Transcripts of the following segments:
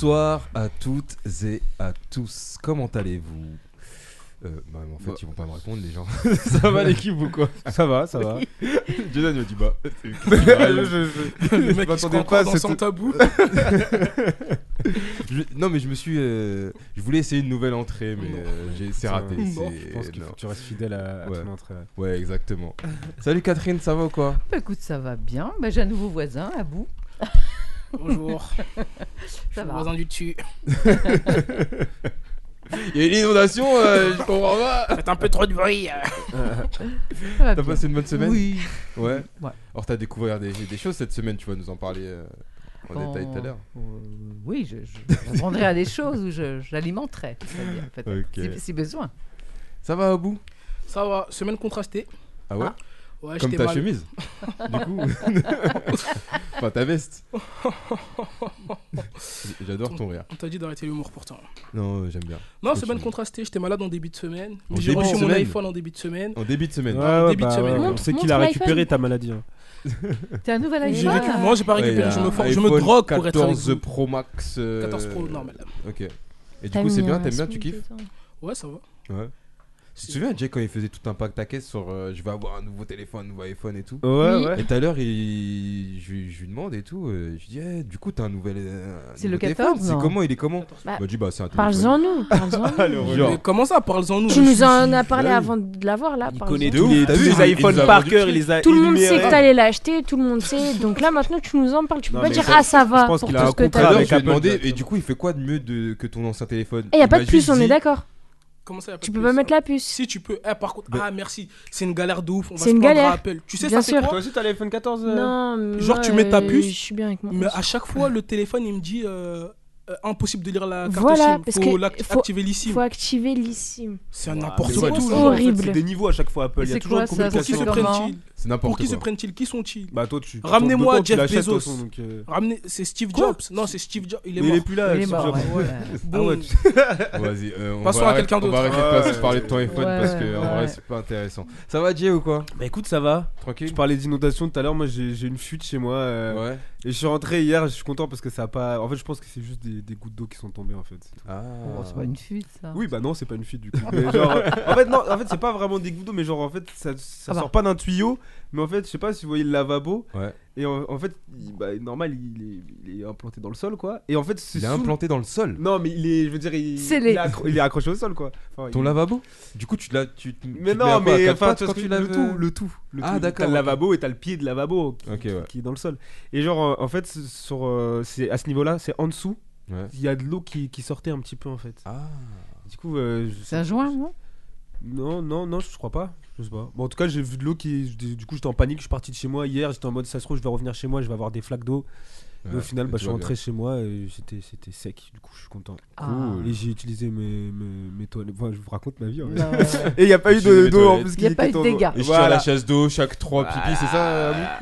Bonsoir à toutes et à tous. Comment allez-vous euh, bah, en fait, Bah. ils vont pas me répondre, les gens. ça va l'équipe ou quoi Ça va, ça va. Jason il m'a dit bah. c'est- je, je, je m'attendais croit pas dans cette- son tabou. Je- non, mais je me suis. euh, Je voulais essayer une nouvelle entrée, mais euh, j'ai- c'est raté. Je pense qu'il non. faut que tu restes fidèle à, à Ouais. ton entrée. Ouais, exactement. Salut Catherine, ça va ou quoi? Bah, écoute, ça va bien. Bah, J'ai un nouveau voisin, à bout. Bonjour. Je suis Ça le va. voisin du dessus. Il y a une inondation, euh, je comprends pas. Faites un peu trop de bruit. T'as passé une bonne semaine Oui. Ouais. Ouais. Alors t'as découvert des, des choses cette semaine, tu vas nous en parler euh, en détail tout à l'heure. Euh, oui, je, je vendrai à des choses où je- j'alimenterai. c'est-à-dire, peut-être, Ok. si, si besoin. Ça va au bout Ça va, semaine contrastée. Ah ouais? Ah. Ouais, Comme ta mal. chemise Du coup Enfin ta veste J'adore ton rire. On t'a dit d'arrêter l'humour pourtant. Non, euh, j'aime bien. Non, semaine contrastée, j'étais malade en début de semaine. Mais j'ai début de reçu mon semaine iPhone en début de semaine. En début de semaine. Ouais, début de semaine. on Montre- sait qu'il a récupéré ta maladie. hein. T'as un nouvel iPhone récu- Moi, j'ai pas récupéré. je, me for- je me drogue pour être avec 14 vous. Pro Max. euh, 14 Pro normal. Ok. Et du coup, c'est bien, t'aimes bien, tu kiffes. Ouais, ça va. Ouais. Tu te souviens, Jay, quand il faisait tout un pack à caisse sur euh, je vais avoir un nouveau téléphone, un nouveau iPhone et tout Ouais, Oui. ouais. Et tout à l'heure, il... je, lui- je lui demande et tout. euh, je lui dis, eh, du coup, t'as un nouvel. euh, un C'est nouveau le téléphone 14, C'est non comment Il est comment Bah, Il m'a dit, bah, c'est un téléphone. Parle-en nous, parle-en Ah. Genre. Mais comment ça, parle-en nous Tu je nous en as parlé Ouais. avant de l'avoir là. Il connaît tous ouf, les, t'as tous vu, les il- il iPhones nous a par vendu cœur, les a Tout le monde sait énumérés. que t'allais l'acheter, tout le monde sait. Donc là maintenant tu nous en parles, tu peux Non, pas mais dire ça- ah ça je va pense pour qu'il tout a ce un que Tout à contrat t'as. l'heure, avec je lui ai Apple demandé, et du coup, il fait quoi de mieux de, que ton ancien téléphone Et y a pas m'a de plus, on est d'accord. Comment ça, y a pas Tu de peux pas mettre la puce. Si tu peux. Eh, par contre, Bah- ah merci, c'est une galère de ouf. On va C'est se une prendre galère. à Apple. Tu sais, Bien ça fait sûr. quoi Toi aussi, t'as l'iPhone 14 euh Non, Genre, moi, tu mets ta euh, puce, Je suis bien avec moi. Mais à chaque fois, le téléphone, il me dit euh, euh, impossible de lire la carte Voilà, SIM. parce faut que faut- activer. Faut activer l'eSIM. C'est un n'importe mais quoi. ouais, tout en fait, Horrible. C'est des niveaux à chaque fois Apple. Il y a c'est toujours quoi, une ça Pour qui se C'est comment C'est Pour n'importe qui se quoi. prennent-ils? Qui sont-ils? Bah toi tu. Ramenez-moi Jeff Bezos. euh, Ramenez, c'est Steve Quoi? Jobs. Non, c'est Steve Jobs. Il est Mais il mort. est plus là. Steve mort, Jobs. Ah Bon. ouais, tu- Vas-y, euh, on Passons va à quelqu'un On va d'autre. arrêter de parler de ton ouais, iPhone parce que ouais, en vrai, c'est pas intéressant. Ça va, Jay, ou quoi? Bah écoute, ça va. Tranquille Tu parlais d'inondation tout à l'heure. Moi, j'ai une fuite chez moi. euh, Ouais. Et je suis rentré hier. Je suis content parce que ça a pas. En fait, je pense que c'est juste des, des gouttes d'eau qui sont tombées en fait. Ah. Oh, c'est pas une fuite, ça. Oui, bah non, c'est pas une fuite du coup. En fait, non, en fait, c'est pas vraiment des gouttes d'eau, mais genre, en fait, ça, ça Ah bah. sort pas d'un tuyau. Mais en fait, je sais pas si vous voyez le lavabo. Ouais. Et en, en fait, il- bah, normal, il est, il est implanté dans le sol, quoi. Et en fait, c'est Il est sous- implanté dans le sol. Non, mais il est, je veux dire, il, il, est, accro- il est accroché au sol, quoi. Enfin, Ton il- lavabo? Du coup, tu l'as. Tu, tu Mais te mets à non, quoi, à mais quatre enfin, pattes tu vois quand ce tu laves le tout, le tout. Le Ah, tout. d'accord, T'as le ok. lavabo et t'as le pied de lavabo qui, Ok, ouais. qui est dans le sol. Et genre, euh, en fait, c'est- sur, euh, c'est à ce niveau-là, c'est en dessous. Ouais. Il y a de l'eau qui, qui sortait un petit peu, en fait. Ah. Du coup, euh, je- C'est un joint, non? Non, non, non, je crois pas. Je sais pas. Bon, en tout cas, j'ai vu de l'eau qui. Du coup, j'étais en panique. Je suis parti de chez moi hier. J'étais en mode, ça se trouve, je vais revenir chez moi. Je vais avoir des flaques d'eau. Et au Ouais, final, bah, je suis rentré chez moi et j'étais, c'était sec. Du coup, je suis content. Ah. Et j'ai utilisé mes, mes, mes toilettes. Enfin, je vous raconte ma vie. en fait. Ouais, ouais. Et il n'y a pas eu d'eau en plus. Il y a qui pas eu de dégâts. Et je tire la chasse d'eau chaque 3 pipis, c'est ça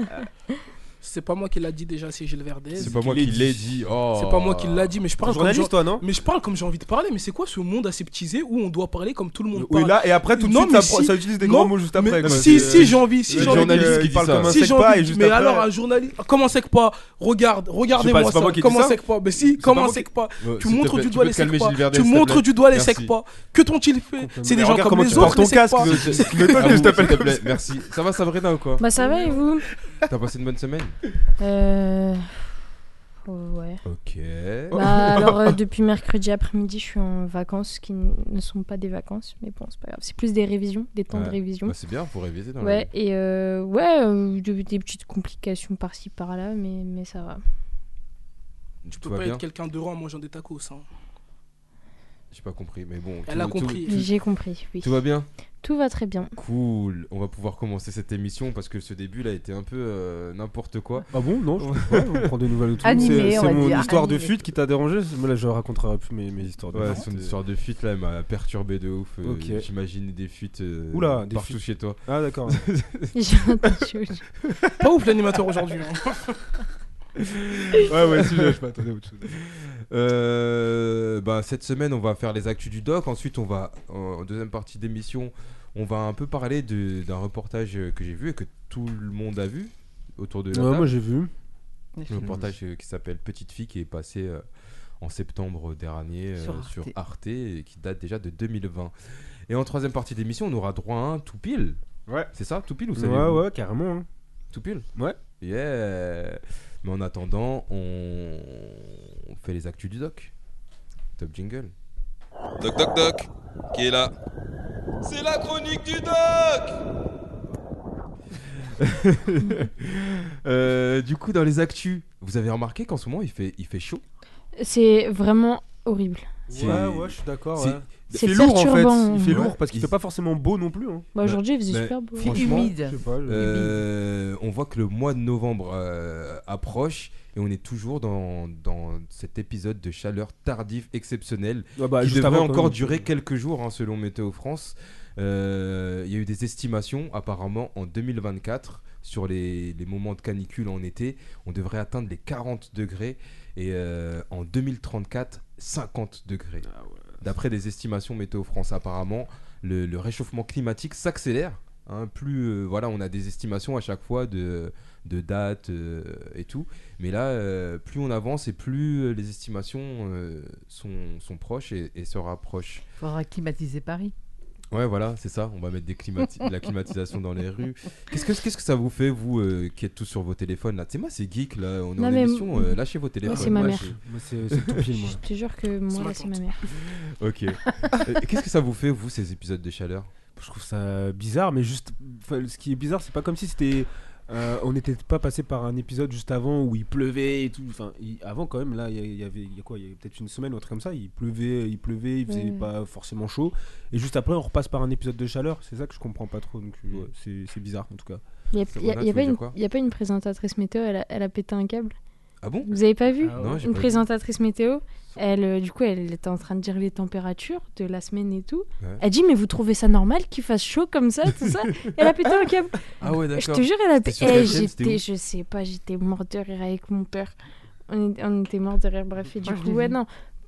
C'est pas moi qui l'a dit déjà, c'est Gilles Verdez. C'est pas moi qui l'ai dit. Oh. C'est pas moi qui l'a dit, mais je parle comme j'ai- toi, non mais je parle comme j'ai envie de parler. Mais c'est quoi ce monde aseptisé où on doit parler comme tout le monde Oui, parle là, et après, tout de suite, ça, si- ça utilise des non, grands mots juste après. Si, si j'ai envie, si j'ai envie. journaliste qui parle comme un Si sec j'ai pas envie, et juste mais après- alors un journaliste, comment c'est que pas Regarde, regardez-moi ça. Comment que pas? Mais si, comment que pas? Tu montres du doigt les secs pas. Tu montres du doigt les secs pas. Que t'ont-ils fait? C'est des gens comme les autres, ton casque. Merci. Ça va, Sabrina, ou quoi? Bah ça va et vous? T'as passé une bonne semaine Euh... Ouais. Ok. Bah alors euh, depuis mercredi après-midi je suis en vacances qui ne sont pas des vacances mais bon c'est pas grave c'est plus des révisions des temps Ouais. de révision Bah, c'est bien, faut réviser dans ouais et euh, ouais euh, de- des petites complications par-ci par-là mais mais ça va Tu peux pas bien être quelqu'un de rang en mangeant des tacos. hein. J'ai pas compris, mais bon. Elle tout- a compris. J'ai compris, oui. tout va bien? Tout va très bien. Cool. On va pouvoir commencer cette émission parce que ce début là était un peu euh, n'importe quoi. Ah bon? Non, je pas. On prend des nouvelles de tout. Animé, C'est mon dire, histoire de fuite qui t'a dérangé Moi là, je raconterai plus mes, mes histoires de Ouais, fuite. son histoire de fuite là elle m'a perturbé de ouf. Euh, Ok. J'imagine des fuites euh, Oula, des partout fuites. chez toi. Ah d'accord. Pas ouf l'animateur aujourd'hui. hein. ouais, ouais, si, je m'attendais à autre chose. Euh, bah, cette semaine, on va faire les actus du doc. Ensuite, on va, en deuxième partie d'émission, on va un peu parler de- d'un reportage que j'ai vu et que tout le monde a vu autour de la Ouais, table. moi j'ai vu. Un reportage euh, qui s'appelle Petite fille qui est passé euh, en septembre dernier euh, Sur sur, Arte. Arte. et qui date déjà de 2020. Et en troisième partie d'émission, on aura droit à un tout pile. Ouais. C'est ça, tout pile ou ça Ouais, ouais, carrément. hein. Tout pile Ouais. Yeah Mais en attendant, on... on fait les actus du doc. Top jingle. Doc Doc Doc, qui est là C'est la chronique du Doc Euh, du coup, dans les actus, vous avez remarqué qu'en ce moment il fait, il fait chaud? C'est vraiment horrible. Ouais, ouais, je suis d'accord. ouais. C'est Il fait lourd en fait. Il fait Ouais. lourd parce qu'il Il- fait pas forcément beau non plus. hein. Bah, Aujourd'hui, il faisait super beau. Franchement, humide. Je sais pas. je- Euh, on voit que le mois de novembre euh, approche et on est toujours dans, dans cet épisode de chaleur tardive exceptionnelle Ah bah, qui devrait encore même. durer quelques jours hein, selon Météo France. Euh, Il y a eu des estimations apparemment en 2024 sur les, les moments de canicule en été, on devrait atteindre les 40 degrés et euh, en 2034 50 degrés. Ah D'après des estimations Météo France apparemment, le, réchauffement climatique s'accélère. hein, plus euh, voilà, on a des estimations à chaque fois de, dates euh, et tout. Mais là, euh, plus on avance et plus les estimations sont, proches et, et se rapprochent. Faudra climatiser Paris. Ouais, voilà, c'est ça. On va mettre des climati- de la climatisation dans les rues. Qu'est-ce que, qu'est-ce que ça vous fait, vous, euh, qui êtes tous sur vos téléphones là? Tu sais, moi, c'est geek là. On est Non, en émission. euh, lâchez vos téléphones. c'est ma Moi, mère. je- Moi, c'est c'est tout pile, moi. Je te jure que moi, c'est ma mère. Ok. Qu'est-ce que ça vous fait, vous, ces épisodes de chaleur? Je trouve ça bizarre, mais juste. enfin, ce qui est bizarre, c'est pas comme si c'était. Euh, on n'était pas passé par un épisode juste avant où il pleuvait et tout. Enfin, il- avant quand même, là, il y avait, il y a quoi Il y a peut-être une semaine ou un truc comme ça. Il pleuvait, il pleuvait, il faisait Ouais. pas forcément chaud. Et juste après, on repasse par un épisode de chaleur. C'est ça que je comprends pas trop. Donc, Mm. ouais, c'est bizarre en tout cas. Il n'y a, a- a pas une- y a pas une présentatrice météo, elle a, elle a pété un câble? Ah bon Vous avez pas vu Ah Non, Une pas vu. présentatrice météo, elle, euh, du coup, elle était en train de dire les températures de la semaine et tout. Ouais. Elle dit, mais vous trouvez ça normal qu'il fasse chaud comme ça, tout ça Elle a pété un câble. Ah ouais, Je d'accord. te jure, elle a pété. Eh, j'étais, je sais pas, j'étais mort de rire avec mon père. On, est- on était mort de rire, bref. Et du je coup, ouais, non.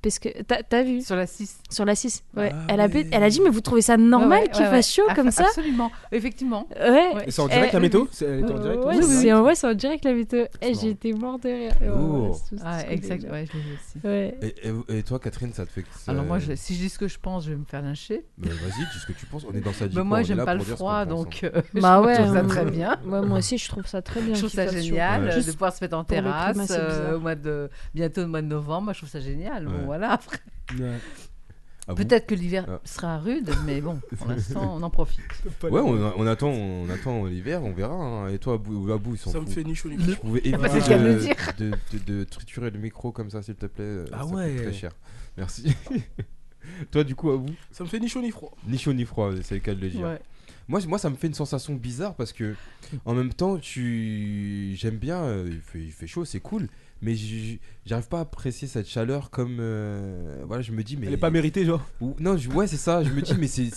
Parce que t'as, vu Sur la 6. sur la 6 ouais. Ah elle, a ouais. pé- elle a dit, mais vous trouvez ça normal qu'il fasse chaud comme ça Absolument. Effectivement. Ouais. Ouais. Et c'est en direct la météo C'est- en direct ouais, en c'est en, ouais, direct la météo. Eh, marrant. j'étais mort de rire. Ouais, ouais, Oh. c'est tout ce Ah, qu'on exact. dit. Ouais, je l'ai vu aussi. Ouais. Et, et- et toi, Catherine, ça te fait que ça... Alors moi, je- si je dis ce que je pense, je vais me faire lyncher. Mais vas-y, dis ce que tu penses. On est dans sa Mais moi, j'aime pas le froid, donc euh, Bah je ouais, trouve ça très bien. Ouais, moi aussi, je trouve ça très bien. Je trouve ça génial Ouais. de pouvoir se mettre en terrasse euh, bizarre. au mois de bientôt au mois de novembre. Moi, je trouve ça génial. Voilà. Après, Ouais. Ah bon peut-être que l'hiver Ah. sera rude, mais bon, pour l'instant, on en profite. Ouais, on, on attend, on attend l'hiver, on verra. hein. Et toi, Abou, Abou il s'en Ça me fait ni chaud ni froid. pouvais pas éviter de de, de, de- de triturer le micro comme ça, s'il te plaît. euh, Ah ça coûte ouais. Très cher. Merci. Toi, du coup, Abou Ça me fait ni chaud ni froid. Ni chaud ni froid, c'est le cas de le dire. Ouais. Moi, moi, ça me fait une sensation bizarre parce que, en même temps, tu... j'aime bien, euh, il, fait, il fait chaud, c'est cool, mais j'arrive pas à apprécier cette chaleur comme. euh, Voilà, je me dis, mais. Elle est pas méritée, genre. Ou- non, je- ouais, c'est ça, je me dis, mais c'est.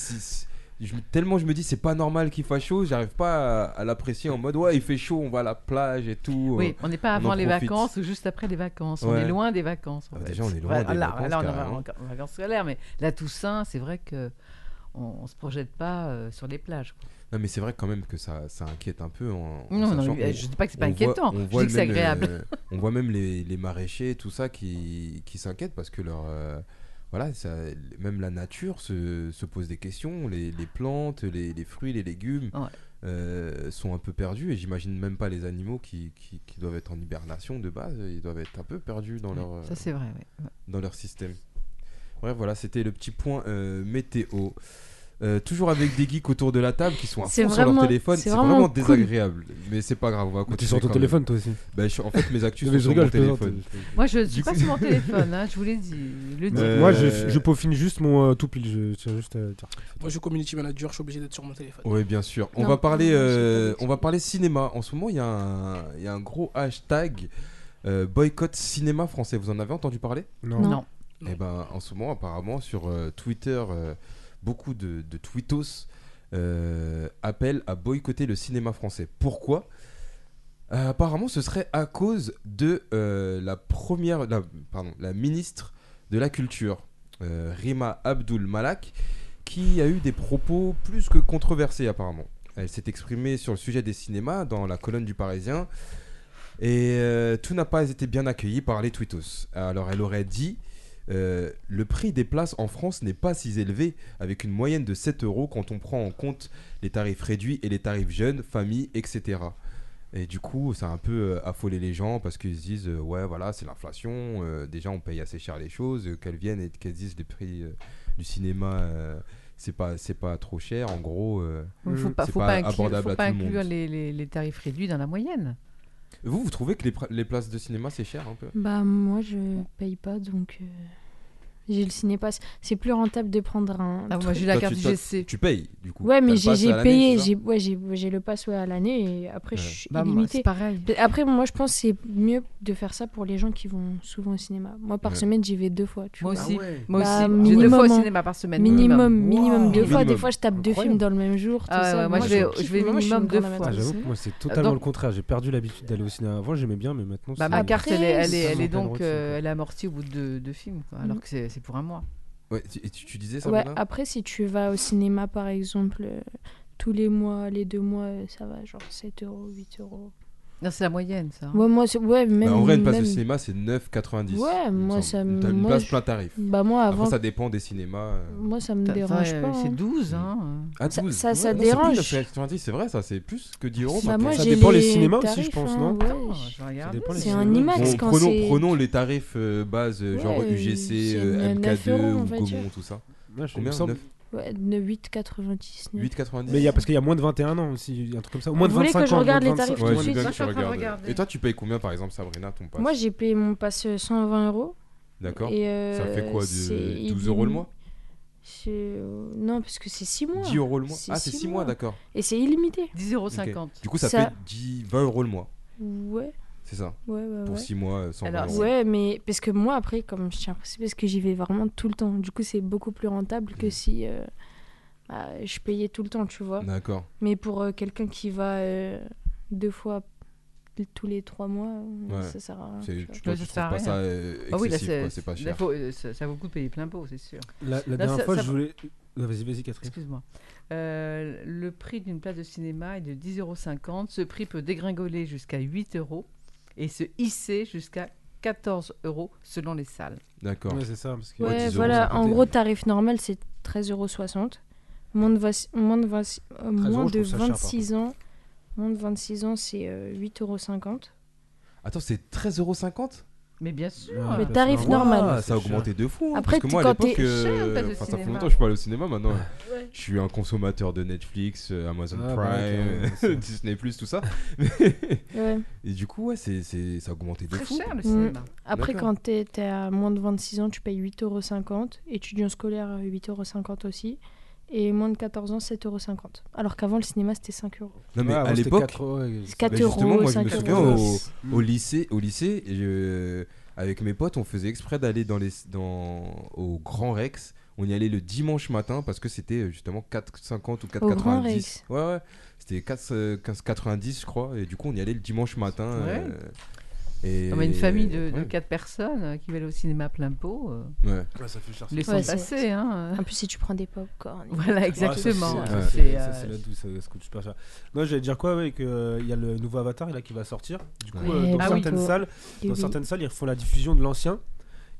tellement je me dis, c'est pas normal qu'il fasse chaud, j'arrive pas à, à l'apprécier en mode, ouais, il fait chaud, on va à la plage et tout. Oui, on n'est pas avant les profite. vacances ou juste après les vacances. On Ouais. est loin des vacances. Ah déjà, on est loin des là, vacances, Là, on est en, en vacances scolaires, mais la Toussaint, c'est vrai que on, on se projette pas euh, sur les plages. quoi. Non, mais c'est vrai quand même que ça, ça inquiète un peu en. en Non, non, sachant- je dis pas que c'est pas voit- inquiétant. on je voit dis que c'est même, agréable. euh, on voit même les, les maraîchers, tout ça, qui, qui s'inquiètent parce que leur. euh, voilà, ça, même la nature se, se pose des questions. Les, les plantes, les, les fruits, les légumes Ouais. euh, sont un peu perdus. Et j'imagine même pas les animaux qui, qui, qui doivent être en hibernation de base. Ils doivent être un peu perdus dans leur, euh, Ça, c'est vrai. ouais. Ouais. dans leur système. Bref, voilà, c'était le petit point euh, météo. Euh, toujours avec des geeks autour de la table qui sont à fond sur leur téléphone. c'est vraiment vraiment, cool. désagréable. Mais c'est pas grave, on va Mais continuer. T'es sur ton même. téléphone toi aussi. Bah, je- en fait, mes actus sont je sur rigole, mon téléphone. Moi, je ne suis pas sur mon téléphone, hein, je vous l'ai dit. Le. Euh, Moi, je, je peaufine juste mon euh, tout pile. Je juste. Moi, je suis community manager, je suis obligé d'être sur mon téléphone. Oui, bien sûr. On Non, va parler, euh, on va parler cinéma. En ce moment, il y, a un- il y a un gros hashtag euh, boycott cinéma français. Vous en avez entendu parler? Non. Non. Non. Eh ben, en ce moment, apparemment, sur euh, Twitter, euh, beaucoup de, tweetos euh, appellent à boycotter le cinéma français. Pourquoi? Euh, Apparemment, ce serait à cause de euh, la première, la, ministre de la Culture, Rima Abdul Malak, qui a eu des propos plus que controversés apparemment. Elle s'est exprimée sur le sujet des cinémas dans la colonne du Parisien. Et tout n'a pas été bien accueilli par les tweetos. Alors elle aurait dit euh, le prix des places en France n'est pas si élevé, avec une moyenne de 7 euros quand on prend en compte les tarifs réduits et les tarifs jeunes, famille, etc. Et du coup, ça a un peu euh, affolé les gens parce qu'ils se disent euh, ouais, voilà, c'est l'inflation, euh, déjà on paye assez cher les choses, euh, qu'elles viennent et qu'elles disent les prix euh, du cinéma, euh, c'est pas, c'est pas trop cher, en gros. euh. Il ne faut pas, faut pas pas inclure, abordable faut à pas tout le inclure monde. les, les- les tarifs réduits dans la moyenne. Vous, vous trouvez que les, les places de cinéma c'est cher un peu? Bah moi je paye pas donc euh, j'ai le cinépass. C'est plus rentable de prendre un. Ah, moi, j'ai la carte GC. Tu payes du coup. Ouais mais j'ai payé, j'ai ouais j'ai j'ai le pass ouais, à l'année et après je suis Bah, moi, illimité. pareil. Après moi je pense que c'est mieux de faire ça pour les gens qui vont souvent au cinéma. Moi par Ouais. semaine j'y vais deux fois. Tu Moi vois. aussi. ouais. Moi Bah, aussi. J'ai deux minimum, fois au hein. cinéma par semaine. Minimum, minimum Wow. deux fois. Des fois je tape deux films dans le même jour. Tout Ah ça. moi, Moi, je vais- Moi, minimum deux fois. Ah. J'avoue que moi c'est totalement le contraire. J'ai perdu l'habitude d'aller au cinéma. Avant j'aimais bien, mais maintenant. Bah, ma carte, elle est, elle est, elle est Totalement donc euh, elle est amortie au bout de deux films, alors Mhm. que c'est c'est pour un mois. Ouais, tu- et tu, tu disais ça Ouais, après, si tu vas au cinéma, par exemple, euh, tous les mois, les deux mois, euh, ça va, genre 7 euros, 8 euros. Non, c'est la moyenne, ça. hein. Ouais, moi, c'est- ouais, même. Bah, en vrai, une place même- de cinéma, c'est 9,90. Ouais, il me moi, semble. ça me- T'as une moi, place je- plein tarif. Bah, moi, avant, Après, ça dépend des cinémas. euh. moi, ça me T'as- dérange t'as- pas. C'est hein. 12, hein. Ah, Ça- 12. ça- ça Ouais, non, c'est plus dérange. 9,90, c'est vrai, ça, c'est plus que 10 euros Bah, maintenant. moi, Ça j'ai dépend les les cinémas aussi, je pense, hein, non ouais. Attends, je vais regarder. dépend les C'est un cinémas. IMAX Bon, quand prenons, c'est. prenons les tarifs euh, base, euh, genre Ouais, UGC, c'est euh, 9 MK2 euros, on ou va dire. Gaumont, tout ça. Combien 9 Ouais, de 8,99. 8,90 Mais il y a parce qu'il y a moins de 21 ans aussi, un truc comme ça. Ou moins de Vous voulez 25 que je ans, regarde de les tarifs 25. Ouais, tout de suite que tu de regardes. Et toi, tu payes combien par exemple, Sabrina, ton pass Moi, j'ai payé mon pass euh, 120 euros. D'accord euh, Ça fait quoi c'est de 12 euros le mois C'est- euh, Non, parce que c'est 6 mois. 10 euros le mois Ah, c'est six 6 mois, mois. d'accord. Et c'est illimité. 10,50€. Du coup, ça, Ça- fait 10, 20 euros le mois. Ouais, C'est ça. ouais, ouais. Pour ouais. 6 mois, euh, 120 Alors, euros. Ouais, mais parce que moi, après, comme je tiens, c'est parce que j'y vais vraiment tout le temps. Du coup, c'est beaucoup plus rentable que si euh, bah, je payais tout le temps, tu vois. D'accord. Mais pour euh, quelqu'un qui va euh, deux fois tous les trois mois, Ouais. ça sert à rien. Tu toi, ça tu sert à trouves pas rien. ça euh, Ah oui, là, c'est quoi, c'est pas là, cher. faut- euh, ça, ça vaut le coup de payer plein pot, c'est sûr. La, la Là, dernière ça- fois, ça je voulais. Ah, Vas-y, vas-y, Catherine. Excuse-moi. Euh, le prix d'une place de cinéma est de 10,50€. Ce prix peut dégringoler jusqu'à 8 euros et se hisser jusqu'à 14 euros selon les salles. D'accord. Ouais, c'est ça. Parce que... Ouais, Ouais, 10 euros, voilà, ça en gros, tarif normal, c'est 13,60 euros. Moins de, vingt- moins de, vingt- euh, moins euros, de cher, 26 ans, moins de 26 ans, c'est euh, 8,50 euros. Attends, c'est 13,50€ Mais bien sûr. Ouais, Le bah, tarif normal. Ah, ça a augmenté de fou. hein, Après, parce que tu- moi, à quand l'époque, t'es- euh, ça fait longtemps que je suis pas allé au cinéma. Maintenant, Ouais. je suis un consommateur de Netflix, euh, Amazon Ah, bah, Prime, ouais, Disney+, tout ça. Ouais. Et du coup, ouais, c'est, c'est, ça a augmenté de Très fou. cher le cinéma. Après, D'accord. quand t'es es à moins de 26 ans, tu payes 8,50 euros. Étudiant scolaire, euh, 8,50 euros aussi. Et moins de 14 ans, 7,50 euros. Alors qu'avant, le cinéma, c'était 5 euros. Non, mais Ouais, à l'époque, 4, ouais, C'est ça- 4 bah, justement, euros, moi, je me 5 souviens euros. au, au lycée, au lycée je- avec mes potes, on faisait exprès d'aller dans les, dans, au Grand Rex. On y allait le dimanche matin parce que c'était euh, justement 4,50 ou 4,90. Au Grand Rex. Ouais, ouais. C'était 4, euh, 15,90 je crois. Et du coup, on y allait le dimanche matin. Ouais. euh, et... On a une famille de, de ouais. 4 personnes euh, qui va aller au cinéma plein pot. euh, Ouais. Ouais, ça fait cher. ça. laissons Ouais, c'est- passer. Hein. En plus, si tu prends des pop-corn. Voilà, Ouais, ça, exactement. c'est- euh, c'est la douce, ça, coûte super cher. Non, j'allais dire quoi, ouais, qu'il y a le nouveau Avatar là, qui va sortir. Du coup, Ouais. euh, dans Ah oui. certaines salles, dans oui. certaines salles, ils refont la diffusion de l'ancien.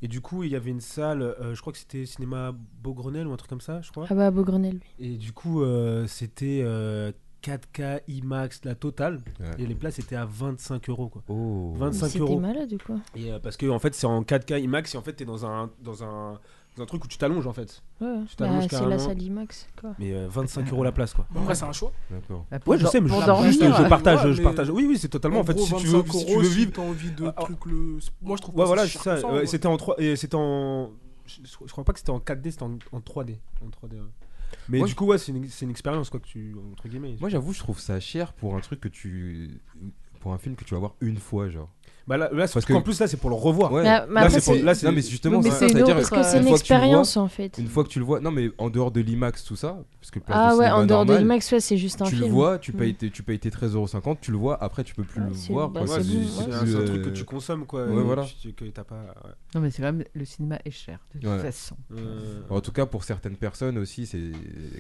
Et du coup, il y avait une salle, euh, je crois que c'était cinéma Beaugrenelle ou un truc comme ça, je crois. Ah bah, Beaugrenelle, lui. Et du coup, euh, c'était euh, 4K IMAX, la totale. Ouais. Et les places étaient à 25 euros, quoi. Oh. 25 C'était euros. malade ou quoi Et euh, parce que en fait, c'est en 4K IMAX et en fait, t'es dans un dans un dans un truc où tu t'allonges en fait. Ouais, Tu t'allonges bah, c'est la salle IMAX. Quoi. Mais euh, 25 euros la place quoi. Après, c'est un choix. D'accord. Bah, Ouais, je sais, mais je, dormir. je partage, Ouais, je partage. Oui, oui, c'est totalement. En fait, gros, si tu veux, 25 si tu euros, veux si vivre, t'as envie de Ah, le. Moi, je trouve Ouais, voilà. C'était en 3 et c'était en je, crois pas que c'était en 4D, c'était en 3D, en 3D. Mais du coup, ouais, c'est une, c'est une expérience quoi que tu entre guillemets. Moi, j'avoue, je trouve ça cher pour un truc que tu. Pour un film que tu vas voir une fois, genre. Bah là, là c'est- Parce qu'en que- plus là, c'est pour le revoir. Ouais. Là, mais Là, après, c'est pour- là, c'est- Non, mais justement, c'est c'est ça. une parce que une une tu vois- expérience en fait. Une fois que tu le vois, non mais en dehors de l'IMAX, tout ça, parce que Ah ouais, en dehors de l'IMAX, ouais, c'est juste un tu film. le vois, tu payes, tes, tu payes tes 13,50€, tu le vois, après tu peux plus Ouais, le voir. bah, c'est un, truc que tu consommes quoi. Voilà. tu- que t'as pas. ouais. Non, mais c'est quand même le cinéma est cher de toute façon. Euh, En tout cas, pour certaines personnes aussi, c'est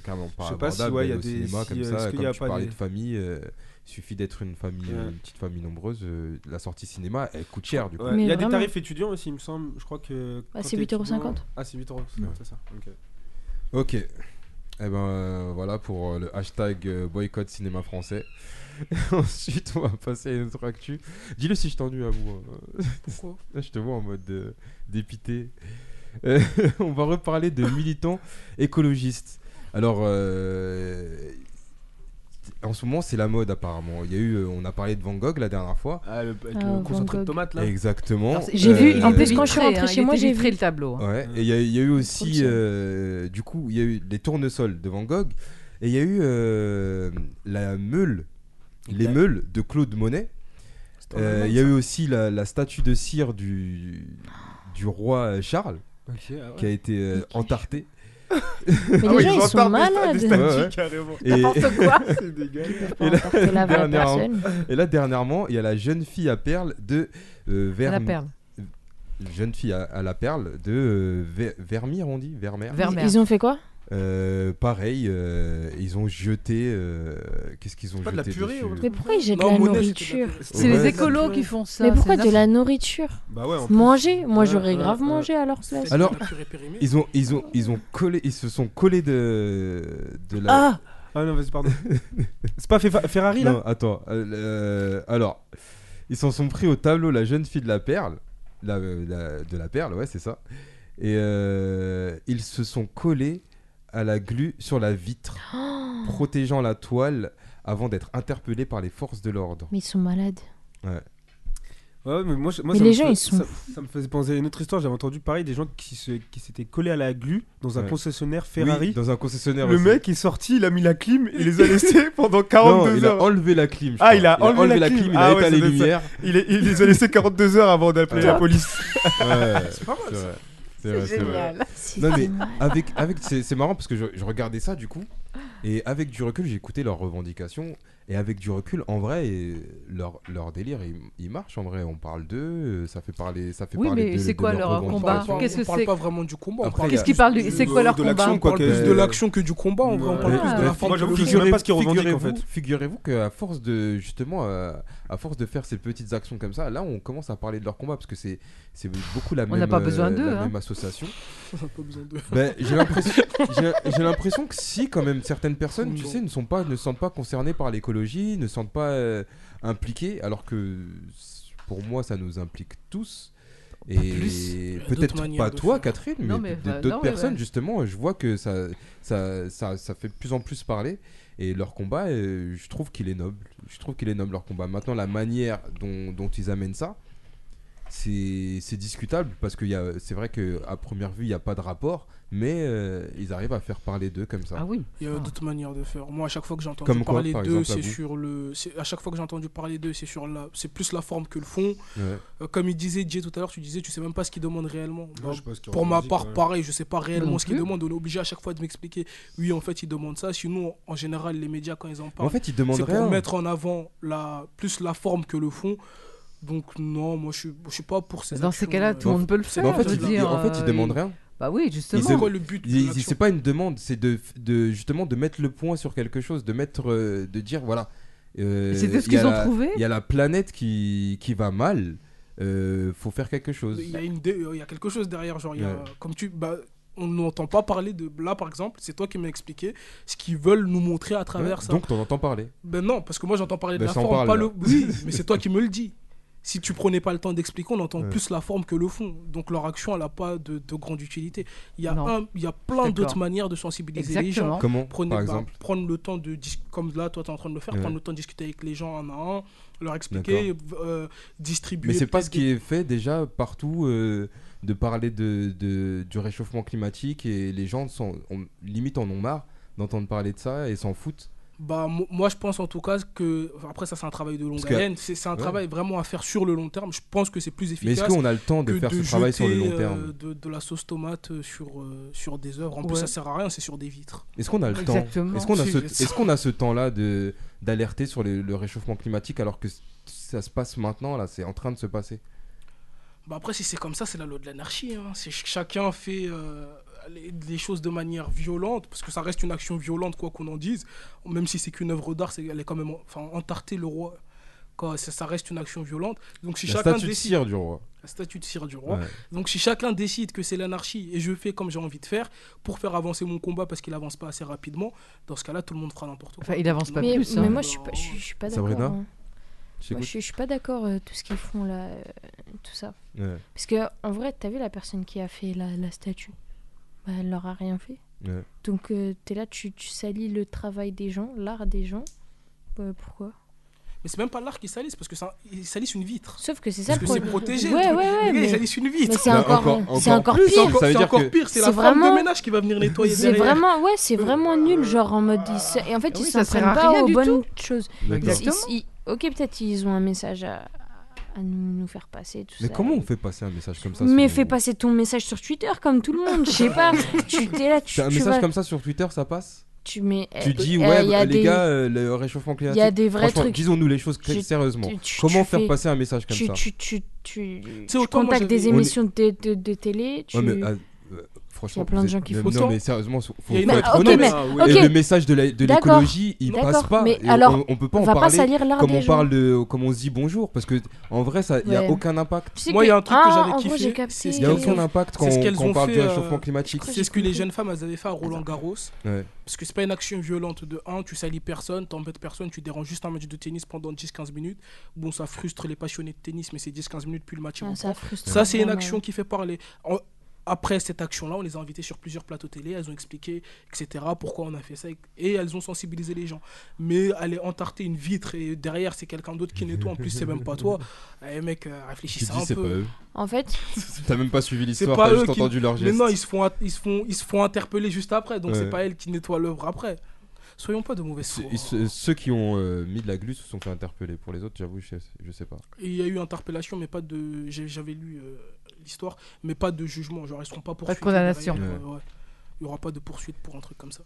carrément pas Je sais pas si, abordable ouais, y a des- comme est-ce ça. qu'il Comme y a tu pas parlais des- de famille, euh, il suffit d'être une famille, Ouais. une petite famille nombreuse. euh, la sortie cinéma, elle coûte cher du coup. Il y a des tarifs étudiants aussi, il me semble. Je crois que. Ah, c'est t'es 8,50. étudiant- Ah, c'est 8 euros, c'est Ouais. c'est ça. ok. Ok. Eh ben euh, voilà pour euh, le hashtag boycott cinéma français. Ensuite, on va passer à une autre actu. Dis-le si je t'ennuie à vous. hein. Pourquoi Là, je te vois en mode euh, dépité. Euh, on va reparler de militants écologistes. Alors, euh, en ce moment, c'est la mode apparemment. Il y a eu, euh, on a parlé de Van Gogh la dernière fois. Ah, le, avec Ah, le Van concentré de tomates là. Exactement. J'ai vu, Euh, en plus, Il quand je suis rentrée hein, chez il moi, j'ai vu. le tableau. hein. Ouais, et il y, a- il y a eu aussi, euh, du coup, il y a eu les tournesols de Van Gogh, et il y a eu euh, la meule, les meules de Claude Monet. Euh, Il y a ça. eu aussi la, la statue de cire du, du roi Charles, ah ouais. qui a été euh, entartée. Mais Ah ouais, les gens, ils sont malades. Et, N'importe quoi. C'est dégueulasse. Faut pas emporter la dernièrement- et là, dernièrement, il y a la jeune fille à perles de euh, À la perle. Jeune fille à, à la perle de euh, Ver- Vermeer, on dit? Vermeer. Vermeer. Ils ont fait quoi? Euh, pareil, euh, ils ont jeté. euh, Qu'est-ce qu'ils ont pas jeté de la purée, dessus ou- Mais pourquoi ils jettent de Non, la de nourriture. C'est Ouais. les écolos qui font ça. Mais pourquoi de la nourriture Bah ouais. Manger Moi, j'aurais grave mangé à leur place. C'était Alors. Ils ont, ils ont, ils ont collé, ils se sont collés de, de la. Ah Ah non, vas-y, pardon. C'est pas Fe- Ferrari là non, attends. alors, ils s'en sont pris au tableau la jeune fille de la perle, la, la- de la perle, ouais, c'est ça. Et euh, ils se sont collés à la glu sur la vitre, Oh, protégeant la toile avant d'être interpellés par les forces de l'ordre. mais ils sont malades. Ouais, mais moi, je- moi Mais ça les me gens, fait- ils sont ça, ça me faisait penser à une autre histoire. J'avais entendu pareil des gens qui se, qui s'étaient collés à la glu dans un Ouais. concessionnaire Oui, Ferrari. dans un concessionnaire. le aussi. mec est sorti, il a mis la clim, il les a laissés pendant Non, 42 il a heures. enlevé la clim. Ah, il a enlevé la clim. il Ah a ouais, éteint les lumières. Il, est- il les a laissés 42 heures avant d'appeler Ouais. la police. Ouais, C'est pas mal, c'est ça. Vrai. C'est vrai, vrai. génial. C'est Non, mais mal. avec, avec c'est c'est marrant parce que je, je regardais ça du coup et avec du recul j'ai écouté leurs revendications et avec du recul en vrai et leur, leur délire il, il marche en vrai on parle d'eux ça fait parler ça fait Oui, parler mais de- c'est quoi leur combat Qu'est-ce que on parle c'est pas vraiment du combat. Qu'est-ce qui parle du... plus C'est quoi leur de combat l'action, On quoi, parle plus de l'action que du combat. En vrai, on parle plus de la forme Moi, je sais fond. même pas ce qu'ils revendiquent, en figurez-vous- fait. Figurez-vous qu'à force de justement à force de faire ces petites actions comme ça là on commence à parler de leur combat parce que c'est c'est beaucoup la On même n'a pas euh, besoin d'eux, la hein. même association On a pas besoin de. Ben, j'ai l'impression que si quand même certaines personnes, tu sais, ne sont pas, ne se sentent pas concernées par l'écologie, ne se sentent pas euh, impliquées, alors que pour moi ça nous implique tous. Et peut-être pas toi, faire. Catherine, mais, Non, mais, d- bah, d'autres personnes ouais. justement. Je vois que ça, ça, ça, ça fait de plus en plus parler. Et leur combat, euh, je trouve qu'il est noble. Je trouve qu'il est noble leur combat. Maintenant, la manière dont, dont ils amènent ça, c'est discutable parce que c'est vrai qu'à première vue, il n'y a pas de rapport, mais euh, ils arrivent à faire parler d'eux comme ça. Ah oui. Il y a d'autres manières de faire. Moi, à chaque fois que j'ai entendu parler par d'eux, c'est sur le. À chaque fois que j'ai entendu parler d'eux, c'est sur la. C'est plus la forme que le fond. Ouais. Euh, comme il disait Jay tout à l'heure, tu disais, tu sais même pas ce qu'ils demandent réellement. Bah, pour ma part, pareil, je sais pas non réellement ce qu'ils demandent. On est obligé à chaque fois de m'expliquer. Oui, en fait, ils demandent ça. Sinon, en général, les médias, quand ils en En parlent, fait, ils demandent c'est pour mettre en avant la, plus la forme que le fond. Donc, non, moi, je suis, je suis pas pour ces Dans ces cas-là, euh, tout le monde peut le faire. Mais en fait, je veux ils, dire, en fait, ils euh, demandent rien. Bah oui, justement. C'est quoi le but de l'action C'est pas une demande, c'est de, de justement de mettre le point sur quelque chose, de mettre, euh, de dire voilà. euh, c'est tout ce il y a qu'ils ont la- trouvé Il y a la planète qui, qui va mal. euh, faut faire quelque chose. Il y a, une dé- il y a quelque chose derrière, genre, il y a, Ouais. comme tu, bah, on n'entend pas parler de là, par exemple, c'est toi qui m'as expliqué ce qu'ils veulent nous montrer à travers Ouais, ça. Donc t'en entends parler. Ben non, parce que moi j'entends parler de Ben, la forme, parle, pas là. le. Oui, mais c'est toi qui me le dis. Si tu prenais pas le temps d'expliquer, on entend Ouais. plus la forme que le fond. Donc leur action, elle n'a pas de, de grande utilité. Il y a, un, il y a plein d'autres manières de sensibiliser les gens. Comment, Prenez, par bah, exemple prendre le temps de comme là toi tu es en train de le faire Ouais. prendre le temps de discuter avec les gens un à un leur expliquer euh, distribuer Mais c'est pas ce qui est fait déjà partout euh, de parler de, de- du réchauffement climatique et les gens sont, ont- limite en ont marre d'entendre parler de ça et s'en foutent. Bah, mo- moi, je pense en tout cas que. Après, ça, c'est un travail de longue que- haleine. C'est un Ouais. travail vraiment à faire sur le long terme. Je pense que c'est plus Mais efficace. est-ce qu'on a le temps de faire de ce travail sur le long terme euh, de, de la sauce tomate euh, sur, euh, sur des œuvres. En plus, ça sert à rien, c'est sur des vitres. Est-ce qu'on a le temps. Est-ce qu'on a ce, C'est- est-ce qu'on a ce temps-là de d'alerter sur les- le réchauffement climatique alors que ça se passe maintenant là, c'est en train de se passer? Bah, après, si c'est comme ça, c'est la loi de l'anarchie. Hein. Chacun fait euh, les, les choses de manière violente, parce que ça reste une action violente, quoi qu'on en dise. Même si c'est qu'une œuvre d'art, c'est- elle est quand même. Enfin, entarter le roi. Quoi, ça, ça reste une action violente. Donc, si La chacun statue de décide. cire du roi. La statue de cire du roi. Ouais. Donc si chacun décide que c'est l'anarchie et je fais comme j'ai envie de faire pour faire avancer mon combat parce qu'il avance pas assez rapidement, dans ce cas-là, tout le monde fera n'importe quoi. Enfin, il avance pas Mais, plus. mais hein. moi, je suis pas, je suis- je suis pas d'accord. Sabrina hein. Je Moi, je, suis- je suis pas d'accord, euh, tout ce qu'ils font là, euh, tout ça. Ouais, Parce que, en vrai, t'as vu la personne qui a fait la, la statue? Bah, Elle leur a rien fait. ouais. Donc, euh, t'es là, tu, tu salis le travail des gens, l'art des gens. Bah, pourquoi? Mais c'est même pas l'art qui salisse parce que ça, ils salissent une vitre. Sauf que c'est ça Parce le que c'est problème. protégé. Ouais, ouais, ouais, mais- ils salissent une vitre. c'est Bah, encore, encore- c'est encore pire. c'est encore, Ça veut c'est dire encore que- pire. C'est la femme vraiment- de ménage qui va venir nettoyer C'est derrière. vraiment, ouais, c'est vraiment nul, genre en mode. Ils Et en fait, Ah ils oui, ça s'entraînent sert à pas aux bonnes choses. Ils- ils- ok, peut-être ils ont un message à, à nous, nous faire passer, tout Mais ça. comment on fait passer un message comme ça Mais sur- fais passer ton message sur Twitter comme tout le monde, je sais pas. tu t'es là, tu, Un tu message vas- comme ça sur Twitter, ça passe tu mets. Tu euh, dis, euh, ouais, y a les des- gars, euh, le réchauffement Il climatique. y a des vrais trucs. disons-nous les choses très Tu- sérieusement. tu- tu- Comment tu faire fais- passer un message comme tu, ça tu, tu, tu, tu autant moi, contactes des émissions de, de, de télé. Tu... Ouais, mais, euh, franchement, Il y a plein de gens qui font Non, ça. mais sérieusement, faut, faut être honnête. mais- Ah, oui. ok. Et le message de l'écologie, il passe pas. Mais Et alors, on, on peut pas on en va pas salir comme on gens. parle de, comme on se dit bonjour, parce que en vrai, ça, il y a Ouais. aucun impact. Tu sais Moi, il y a un truc que Ah, j'avais kiffé, Il y a aucun impact quand, ce on- parle du euh, réchauffement climatique. C'est ce que les jeunes femmes elles avaient fait à Roland Garros. Ouais. Parce que c'est pas une action violente de 1, tu salis personne, t'embêtes personne, tu déranges juste un match de tennis pendant 10-15 minutes. Bon, ça frustre les passionnés de tennis, mais c'est 10-15 minutes, puis le match est Ah, ça Ça, c'est une action qui fait parler. Après cette action-là, on les a invités sur plusieurs plateaux télé, elles ont expliqué, etc., pourquoi on a fait ça, et elles ont sensibilisé les gens. Mais aller entarter une vitre et derrière, c'est quelqu'un d'autre qui nettoie, en plus, c'est même pas toi. Eh mec, euh, Tu réfléchissez dis, un c'est pas peu. eux. En fait, T'as même pas suivi C'est l'histoire, pas t'as eux juste qui. entendu leur Mais geste. non, ils se font, ils se font, ils se font interpeller juste après, donc Ouais. c'est pas elle qui nettoie l'œuvre après. Soyons pas de mauvais foi. se- Ceux qui ont euh, mis de la glu se sont fait interpeller. Pour les autres, j'avoue, je sais, je sais pas. Il y a eu interpellation, mais pas de. J'avais lu euh, l'histoire, mais pas de jugement. Genre, ils seront pas poursuivis. euh. Il y aura pas de poursuite pour un truc comme ça.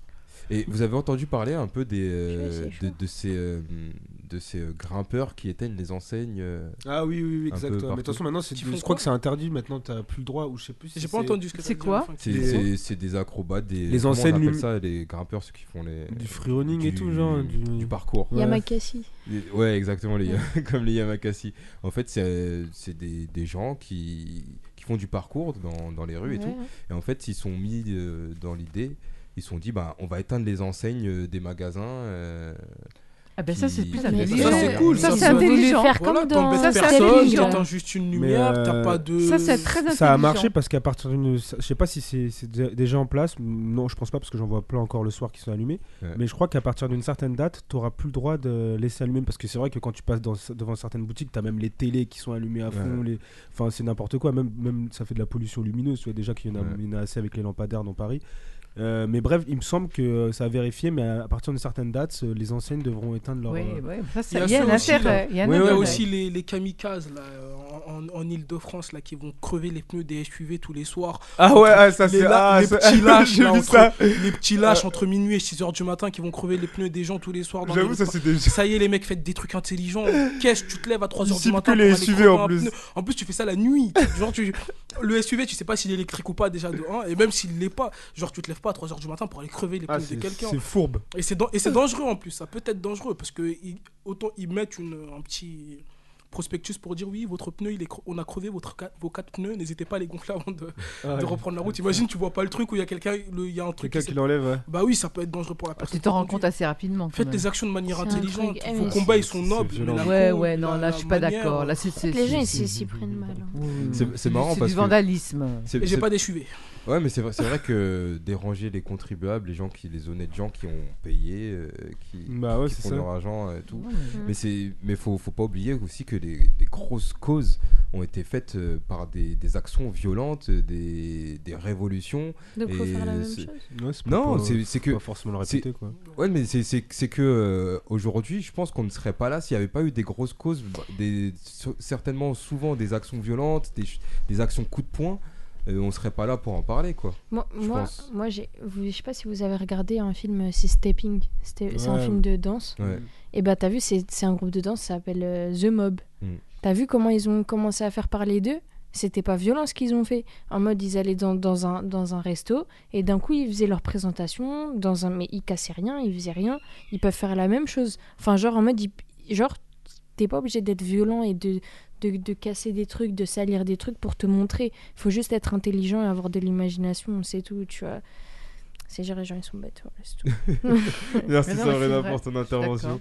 Et vous avez entendu parler un peu des, euh, de, ces, euh, de ces euh, grimpeurs qui éteignent les enseignes euh, Ah oui, oui, oui, exactement. Mais de toute façon, maintenant, c'est- je crois que c'est interdit. Maintenant, t'as plus le droit, ou je sais plus. si J'ai pas c'est entendu ce que C'est quoi. C'est Des- acrobates, des. Les comment on enseignes appelle ça, les grimpeurs, ceux qui font les. Du freerunning et du- tout, genre. Du, Du, parcours. Ouais. Yamakasi. Ouais, exactement, les, comme les Yamakasi. En fait, c'est c'est des, des gens qui, qui font du parcours dans, dans les rues et tout. Et en fait, ils sont mis euh, dans l'idée. Ils se sont dit, bah, on va éteindre les enseignes euh, des magasins. euh, Ah ben ça c'est plus ça, c'est cool, Ça ça, c'est intelligent. faire comme dans Ça, c'est personne, intelligent. t'éteins juste une lumière, t'as euh, pas de. Ça c'est très intelligent. Ça a marché parce qu'à partir d'une. Je sais pas si c'est c'est dé- déjà en place. Non, je pense pas parce que j'en vois plein encore le soir qui sont allumés. Ouais. Mais je crois qu'à partir d'une certaine date, t'auras plus le droit de laisser allumer. Parce que c'est vrai que quand tu passes dans- devant certaines boutiques, t'as même les télés qui sont allumées à fond. Ouais. Les... Enfin, c'est n'importe quoi. Même, même ça fait de la pollution lumineuse. Tu vois déjà qu'il y en a, Ouais. il y en a assez avec les lampadaires dans Paris. Euh, mais bref, il me semble que ça a vérifié, mais à, à partir d'une certaine date, euh, les enseignes devront éteindre leur. Oui, euh, oui, ça, Il y a il y aussi, intérêt. Il y a un Il Ouais, y a ouais, intérêt. aussi les, les kamikazes là, en, en, en Ile-de-France là, qui vont crever les pneus des SUV tous les soirs. Ah ouais, ah, ça les, c'est. ah, les ça- petits lâches, là, vu entre, ça. les petits lâches entre minuit et 6h du matin qui vont crever les pneus des gens tous les soirs. dans J'avoue, les- ça c'est des. Ça y est, les mecs, faites des trucs intelligents. Qu'est-ce tu te lèves à 3h du matin les SUV en plus. En plus, tu fais ça la nuit. Genre, tu... le SUV, tu sais pas s'il est électrique ou pas déjà de 1. Et même s'il l'est pas, genre, tu te lèves pas à 3h du matin pour aller crever les Ah, pneus de quelqu'un. c'est fourbe. Et c'est dan- et c'est dangereux en plus. Ça peut être dangereux parce que ils- autant ils mettent une, un petit prospectus pour dire oui, votre pneu, il est on a crevé votre vos quatre pneus, n'hésitez pas à les gonfler avant de, Ah, de reprendre la route. Imagine, tu vois pas le truc où il y a quelqu'un, le- il y a un truc. Quelqu'un qui l'enlève, ouais. Bah oui, ça peut être dangereux pour la personne. Tu t'en rends compte assez rapidement. Faites les actions de manière intelligente. truc- eh, Vos combats, ils sont nobles. Ouais, ouais, non, la- là, je suis pas d'accord. Là, c'est. c'est- Les gens, c'est- ils s'y prennent mal. hein. C'est- oui. c'est marrant C'est parce du que- vandalisme. C'est- Et j'ai pas des SUV. Ouais, mais c'est vrai, c'est vrai que déranger les contribuables, les gens qui, les honnêtes gens qui ont payé, euh, qui, Bah ouais, qui c'est font ça. leur argent et tout. Ouais. Mais c'est, mais faut, faut pas oublier aussi que les, des grosses causes ont été faites euh, par des, des actions violentes, euh, des, des révolutions. Donc, faut Et faire la même c'est- chose? Ouais, c'est Non, c'est, c'est que pas forcément le répéter, quoi. Ouais, mais c'est, que euh, aujourd'hui, je pense qu'on ne serait pas là s'il n'y avait pas eu des grosses causes, des, certainement souvent des actions violentes, des, des actions coup de poing. Euh, on serait pas là pour en parler, quoi. Moi, Je moi, j'ai, vous- je sais pas si vous avez regardé un film, euh, c'est Stepping. C'est un film de danse. Ouais. Et bah, t'as vu, c'est c'est un groupe de danse, ça s'appelle euh, The Mob. Mm. T'as vu comment ils ont commencé à faire parler d'eux? C'était pas violent ce qu'ils ont fait. En mode, ils allaient dans, dans, un, dans un resto et d'un coup, ils faisaient leur présentation. Dans un, mais ils cassaient rien, ils faisaient rien. Ils peuvent faire la même chose. Enfin, genre, en mode, ils- genre, t'es pas obligé d'être violent et de, de, de casser des trucs, de salir des trucs pour te montrer. Il faut juste être intelligent et avoir de l'imagination, c'est tout, tu vois. C'est genre, les gens, ils sont bêtes, voilà, c'est tout. Merci Sabrina pour ton intervention.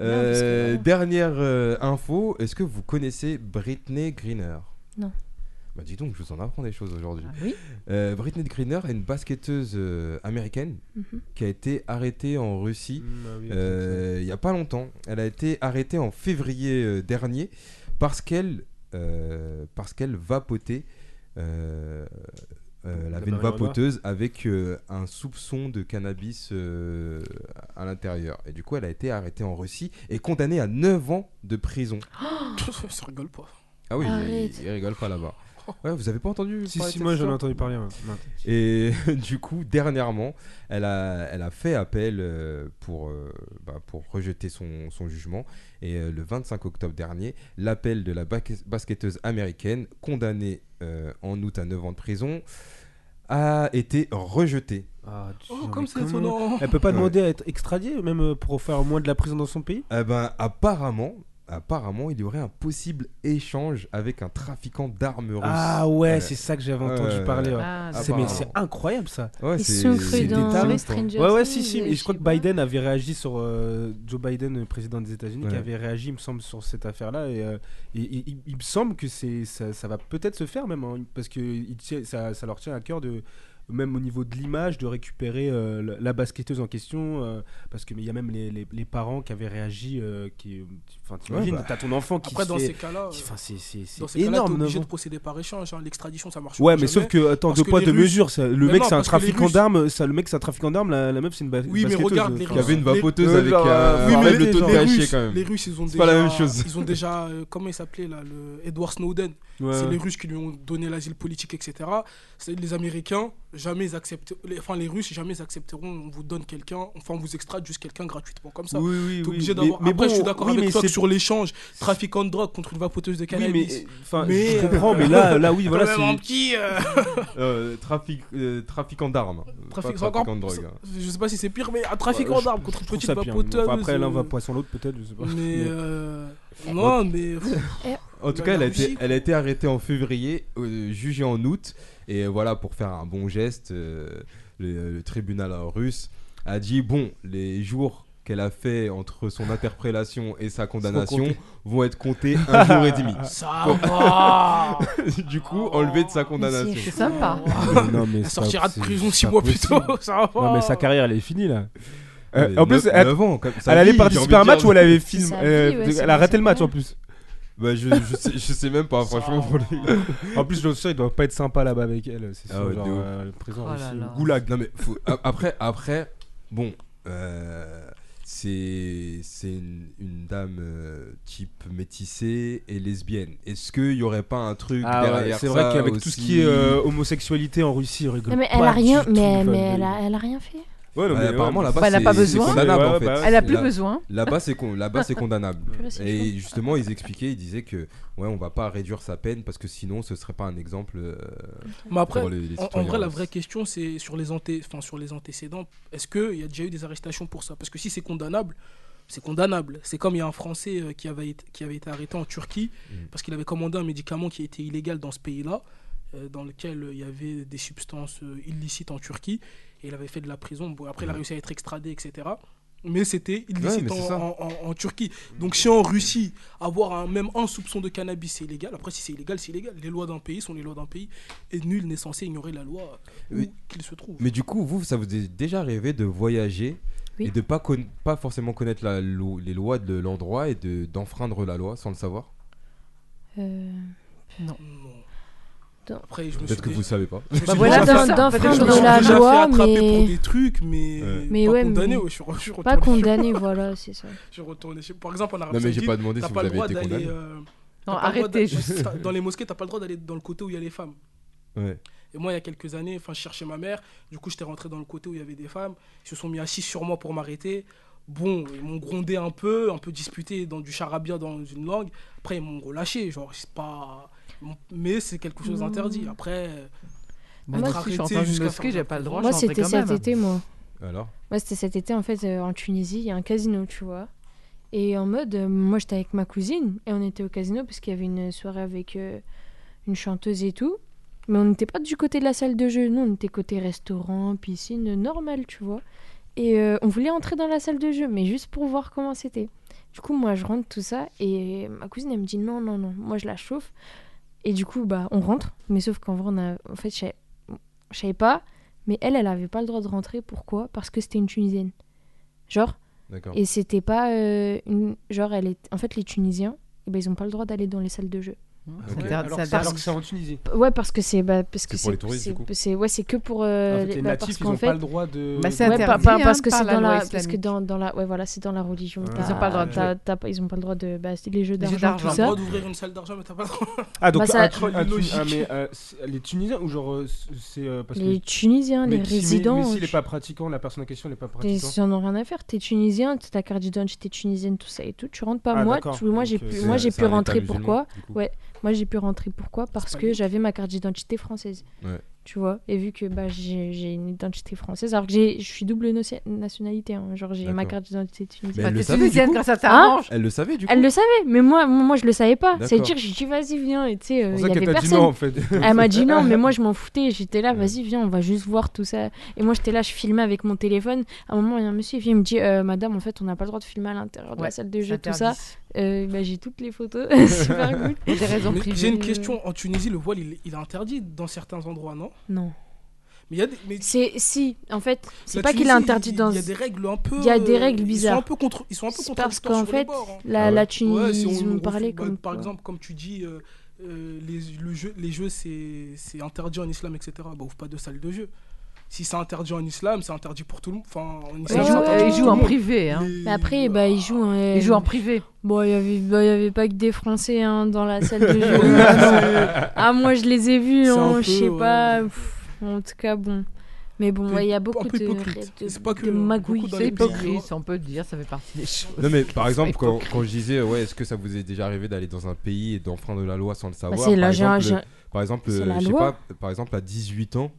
Euh, Non, parce que, voilà. Dernière euh, info, est-ce que vous connaissez Britney Greener? Non. Bah dis donc, je vous en apprends des choses aujourd'hui. Ah oui? Euh, Britney Greener est une basketteuse euh, américaine Mhm. qui a été arrêtée en Russie Mm, ah oui, euh, il y a pas longtemps. Elle a été arrêtée en février euh, dernier parce qu'elle euh, parce qu'elle vapotait. euh, euh, elle La avait une marijuana. vapoteuse avec euh, un soupçon de cannabis euh, à l'intérieur. Et du coup, elle a été arrêtée en Russie et condamnée à 9 ans de prison. Ça rigole pas. Ah oui, il, il rigole pas là-bas. Ouais, vous avez pas entendu Si, parler si, moi j'en ai entendu parler. ouais. Et du coup, dernièrement, elle a, elle a fait appel euh, pour, euh, bah, pour rejeter son, son jugement. Et euh, le 25 octobre dernier, l'appel de la basketteuse américaine, condamnée euh, en août à 9 ans de prison, a été rejeté. Ah, tu- Oh, non, comme c'est étonnant. Elle peut pas Ouais. demander à être extradiée, même pour faire moins de la prison dans son pays? Eh ben, apparemment, apparemment, il y aurait un possible échange avec un trafiquant d'armes russe. Ah ouais, Ouais. c'est ça que j'avais entendu parler. ouais. Ah, C'est mais c'est incroyable ça. Ouais, Ils c'est- Ouais, ouais, si, si. et je crois que. Biden avait réagi sur. euh, Joe Biden, le président des États-Unis, qui avait réagi, il me semble, sur cette affaire-là. Et, euh, et- et- il, il me semble que c'est ça, ça va peut-être se faire même, hein, parce que il tient- ça, ça leur tient à cœur de. Même au niveau de l'image, de récupérer euh, la, basketteuse en question, euh, parce que mais il y a même les, les- les parents qui avaient réagi, euh, qui, enfin t'imagines, Ouais, bah. t'as ton enfant qui Après, se dans fait- ces cas-là, qui- enfin, c'est c'est- c'est dans ces cas-là, t'es énorme. obligé neuf de procéder par échange. hein. L'extradition, ça marche Ouais, mais sauf que attends, parce deux que poids les deux Russes- mesures. ça- Le Mais mec non, c'est un parce que les trafiquant Russes- d'armes, ça le mec c'est un trafiquant d'armes, la, la meuf c'est une ba- Oui, mais basketteuse, regarde, les enfin. Qui avait une vapoteuse Euh, avec euh, Oui, mais faible les, taux de les THC Russes, quand même. les Russes, ils ont déjà, pas la même chose. Ils ont déjà, euh, comment il s'appelait là, le Edward Snowden. Ouais. C'est les Russes qui lui ont donné l'asile politique, etc. C'est les Américains, jamais ils acceptent, les, enfin les Russes jamais ils accepteront. On vous donne quelqu'un, enfin on vous extrate juste quelqu'un gratuitement comme ça. Oui, oui, T'es oui. Mais- mais Après, je bon, suis d'accord oui, avec mais toi sur l'échange, trafiquant de drogue contre une vapoteuse de Oui, cannabis. mais Mais, je euh, comprends, mais là, là, oui, voilà, c'est. petit. euh, Euh, trafic, euh, trafiquant d'armes. trafic- c'est encore- trafiquant de drogue. hein. Je sais pas si c'est pire, mais un trafiquant Ouais, je- d'armes contre je une petite vapoteuse. Enfin, après, l'un va euh, poisson l'autre, peut-être, je sais pas. Mais non, mais En tout cas, elle a, été, Russie, elle a été arrêtée en février, jugée en août. Et voilà, pour faire un bon geste, euh, le, le tribunal russe a dit bon, les jours qu'elle a fait entre son interpellation et sa condamnation vont être comptés un jour et demi. ça va. du coup, enlevé de sa condamnation. C'est sympa. non, mais Elle sortira de prison six mois plus tôt. Ça va. Non, mais sa carrière, elle est finie là. Euh, en plus, elle, neuf ans, comme- sa elle allait vie, participer à un match où elle avait film. euh, vie, ouais, c'est elle a raté le match en plus. Bah, je, je, sais, je sais même pas, franchement. Pour les... En plus, je suis sûr, il doit pas être sympa là-bas avec elle. C'est Ah sûr, ouais, genre, euh, le Oh goulag. Non mais faut- après, après, bon, euh, c'est c'est une, une dame euh, type métissée et lesbienne. Est-ce qu'il y aurait pas un truc Ah ouais, derrière c'est ça vrai qu'avec tout ce qui est euh, homosexualité en Russie, on rigole Non, mais pas elle a du rien, tout, mais, enfin, mais elle, a, elle a rien fait. Ouais, non, mais apparemment ouais, là-bas Bah, elle pas besoin. en fait. bah ouais. Elle a plus Là- besoin. Là-bas c'est con- là-bas c'est condamnable. Et justement ils expliquaient, ils disaient que ouais on va pas réduire sa peine parce que sinon ce serait pas un exemple. euh, Mais après, pour les- les en, vrai, la russes. vraie question, c'est sur les, anté enfin, sur les antécédents. Est-ce qu'il y a déjà eu des arrestations pour ça? Parce que si c'est condamnable, c'est condamnable. C'est comme il y a un Français euh, qui, avait été, qui avait été arrêté en Turquie Mm. parce qu'il avait commandé un médicament qui était illégal dans ce pays-là, euh, dans lequel il y avait des substances illicites en Turquie, et il avait fait de la prison. Bon, après, il a Ouais. réussi à être extradé, etc. Mais c'était illicite c'est en, ça. en- en- en Turquie. Donc si en Russie, avoir un, même un soupçon de cannabis, c'est illégal. Après, si c'est illégal, c'est illégal. Les lois d'un pays sont les lois d'un pays. Et nul n'est censé ignorer la loi où qu'il se trouve. Mais du coup, vous, ça vous est déjà arrivé de voyager Oui. et de pas, conna- pas forcément connaître la lo- les lois de l'endroit et de d'enfreindre la loi sans le savoir? Euh, Non. Non. Après, je me suis Peut-être que vous savez pas. Bah suis voilà, d'enfreindre la loi, mais- pour des trucs, mais, Ouais. Mais pas ouais, condamné. mais- ouais, je suis, re- je suis pas condamné, voilà, c'est ça. Je suis retourné chez- Par exemple, en Arabie Non, mais j'ai pas demandé si pas vous le avez droit été d'aller. condamné. euh, Non, arrêtez. juste. Dans les mosquées, t'as pas le droit d'aller dans le côté où il y a les femmes. Ouais. Et moi, il y a quelques années, enfin, je cherchais ma mère. Du coup, j'étais rentré dans le côté où il y avait des femmes. Ils se sont mis assis sur moi pour m'arrêter. Bon, ils m'ont grondé un peu, un peu disputé dans du charabia dans une langue. Après, ils m'ont relâché. Genre, c'est pas. Mais c'est quelque chose d'interdit. Après, Bah, Être moi, si je suis faire j'ai pas le droit. Moi, c'était cet été, moi. Alors? Moi, c'était cet été, en fait, euh, en Tunisie, il y a un casino, tu vois. Et en mode, euh, moi, j'étais avec ma cousine et on était au casino parce qu'il y avait une soirée avec euh, une chanteuse et tout. Mais on n'était pas du côté de la salle de jeu. Nous, on était côté restaurant, piscine, normal, tu vois. Et euh, on voulait entrer dans la salle de jeu, mais juste pour voir comment c'était. Du coup, moi, je rentre tout ça et ma cousine, elle me dit non, non, non. Moi, je la chauffe. Et du coup, bah, on rentre. Mais sauf qu'en vrai, on a... en fait, je savais- pas. Mais elle, elle avait pas le droit de rentrer. Pourquoi? Parce que c'était une Tunisienne. Genre, D'accord. et c'était pas euh, une. Genre, elle est. En fait, les Tunisiens, eh ben, ils ont pas le droit d'aller dans les salles de jeu. Mmh, Ok. ça Alors, ça que- alors que c'est en Tunisie. Ouais, parce que c'est. Bah, parce que C'est pour les touristes, du coup. Ouais, c'est que pour. euh, En fait, les- les bah, parce natifs, ils qu'en n'ont fait. pas le droit de. Bah, c'est Ouais, pas- interdit, pas- hein, parce que c'est la dans loi la parce que dans, dans la ouais voilà c'est dans la religion Ah, Ils ont pas le droit de- t'as- t'as pas- ils ont pas le droit de bah, c'est les jeux Les d'argent tout d'argent. t'as le ça droit d'ouvrir une salle d'argent, mais t'as pas le droit. Ah, donc Bah, ça- ah, mais, euh, les Tunisiens ou genre euh, c'est euh, parce les que. Tunisiens les si- mais- résidents Mais s'il n'est pas pratiquant, la personne en question n'est pas pratiquant. Ils en ont rien à faire. T'es tunisien, t'as ta carte d'identité tunisienne, tout ça et tout. Tu rentres pas. Ah, moi, moi j'ai pu, moi j'ai pu rentrer. Pourquoi. Ouais. Moi j'ai pu rentrer. Pourquoi? Parce que j'avais ma carte d'identité française. Ouais. Tu vois? Et vu que bah j'ai j'ai une identité française, alors que j'ai- je suis double nationalité. hein. Genre j'ai ma carte d'identité Mais tunisienne. Bah, elle le savait, du tunisienne coup quand ça t'arrange. Elle le savait du coup Elle le savait, mais moi, moi je le savais pas. C'est-à-dire, j'ai dit vas-y viens et tu sais, euh, il y avait t'a personne. non en fait. Elle m'a dit non, mais moi je m'en foutais. J'étais là, vas-y, viens, on va juste voir tout ça. Et moi j'étais là, je filmais avec mon téléphone. À un moment, il y a un monsieur il me dit Euh, Madame, en fait, on n'a pas le droit de filmer à l'intérieur de la salle de jeu, tout ça. Euh, bah, j'ai toutes les photos. Super cool. Pour des raisons Mais privées. J'ai une question. En Tunisie, le voile, il, il est interdit dans certains endroits, non? Non. Mais il y a des. mais C'est si, en fait, c'est pas qu'il est interdit il- dans. Il y a des règles un peu. Il y a des règles ils sont bizarres. un peu contre. Ils sont un peu C'est parce qu'en fait, bords, hein. La, Ah ouais. la Ouais, Tunisie, si ils on- ont on parlé bah, comme. Par quoi. exemple, comme tu dis, euh, euh, les, le jeu, les jeux, c'est c'est interdit en islam, etc. Bah, ouvre pas de salle de jeu. Si c'est interdit en islam, c'est interdit pour tout le monde. Enfin, en Ils islam, Ouais, ouais, jouent tout en privé. hein. Mais après, bah, ils jouent. hein, Ils jouent en privé. Bon, il y avait, bah, il y avait pas que des Français hein, dans la salle de jeu. ah, ah, moi, je les ai vus, un hein, je sais ouais. pas. pff, en tout cas, bon. Mais bon, ouais, il y a beaucoup de, de, C'est pas que de magouilles. C'est hypocrite, on peut le dire, ça fait partie des choses. Non mais par exemple quand, je disais ouais est-ce que ça vous est déjà arrivé d'aller dans un pays et d'enfreindre la loi sans le Bah, savoir c'est par, exemple, par euh, je sais pas par exemple à 18 ans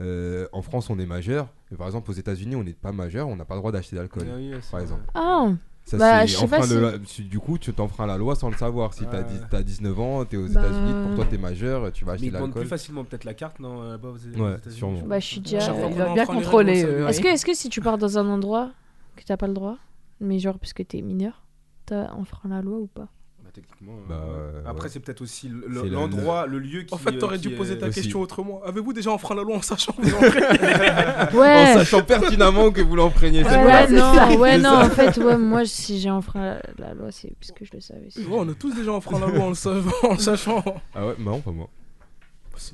euh, en France on est majeur mais par exemple aux États-Unis on n'est pas majeur on n'a pas le droit d'acheter d'alcool Ah oui, ouais, c'est par exemple. Ah, ça Bah, je sais pas si- la- du coup tu t'enfreins la loi sans le savoir si t'as Ouais. dix- t'as 19 ans t'es aux Bah, États-Unis pour toi t'es majeur tu vas acheter ils de demandent plus l'alcool facilement peut-être la carte, non euh, bah, aux- Ouais, sûrement. je bah, je suis déjà. Il va bien contrôler. Est-ce que, est-ce que si tu pars dans un endroit que t'as pas le droit, mais genre parce que t'es mineur, t'as enfreint la loi ou pas? Techniquement. Bah, euh, ouais, Après, ouais. c'est peut-être aussi le- C'est le- l'endroit, le lieu qui. En fait, t'aurais euh, dû qui poser ta aussi. question autrement. Avez-vous déjà enfreint la loi en sachant que vous en sachant pertinemment que vous l'enfreignez Ouais, ouais, non, ouais, non, en fait, ouais, moi, si j'ai enfreint la, loi, c'est parce que je le savais. Ouais, On a tous déjà enfreint la loi en le savant, en sachant. ah ouais non pas moi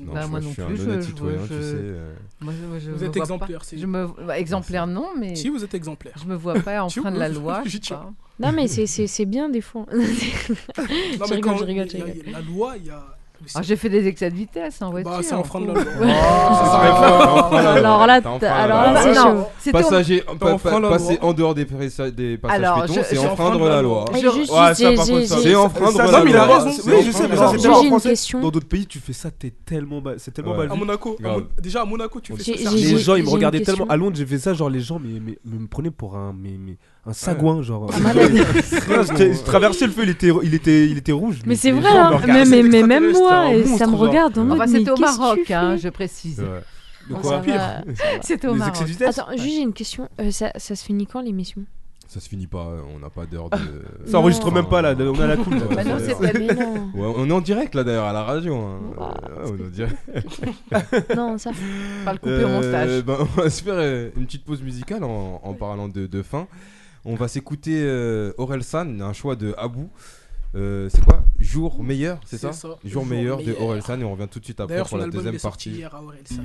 Bah, je, moi je non suis plus, un je- honnête je- citoyen je- tu sais euh. Moi, je- je Vous me êtes vois exemplaire, pas. c'est- Je me... bah, exemplaire, non, mais Si vous êtes exemplaire. je me vois pas enfreindre la loi. je sais tiens. pas. Non, mais c'est- c'est c'est bien des fois. Non, mais rigole, quand je rigole, je il y a- rigole. il y a La loi, il y a Ah, j'ai fait des excès de vitesse en voiture. Bah, c'est enfreint de la Ouais. loi. Alors là, alors là, loi. c'est chaud. C'était au- Passager, passer loi. en dehors des, passages piétons, c'est enfreindre la loi. C'est enfreindre la non, mais il a loi. raison. Oui, je sais, mais ça, c'est une français. question. Dans d'autres pays, tu fais ça, t'es tellement bas- c'est tellement mal À vu. Monaco, déjà à Monaco, tu fais ça. Les gens, ils me regardaient tellement. À Londres, j'ai fait ça, genre les gens, mais, mais, mais me prenaient pour un, un sagouin, genre. Je traversais le feu, il était, il était, il était rouge. Mais c'est vrai, hein. regardaient, mais, c'est mais, mais même moi, et ça me regarde en mode. Enfin, mais c'était au Maroc, hein, je précise. De Ah, quoi pire. C'était au Maroc. Attends, juste j'ai une question. Euh, ça, ça se finit quand l'émission? Ça se finit pas, on n'a pas d'heure de. Ça enregistre Non. même pas là, on a la coupe. Bah non, c'est Mais non. Ouais, on est en direct là d'ailleurs à la radio. hein. Wow. Ouais, on est en direct. non, ça. On va le couper au Euh, montage. ben, on va se faire euh, une petite pause musicale en, en parlant de, de fin. On va s'écouter euh, Aurel San, un choix de Abou. Euh, c'est quoi? Jour meilleur, c'est ça? Jour Jour meilleur de. Aurel San et on revient tout de suite après pour la deuxième partie. hier à Orelsan.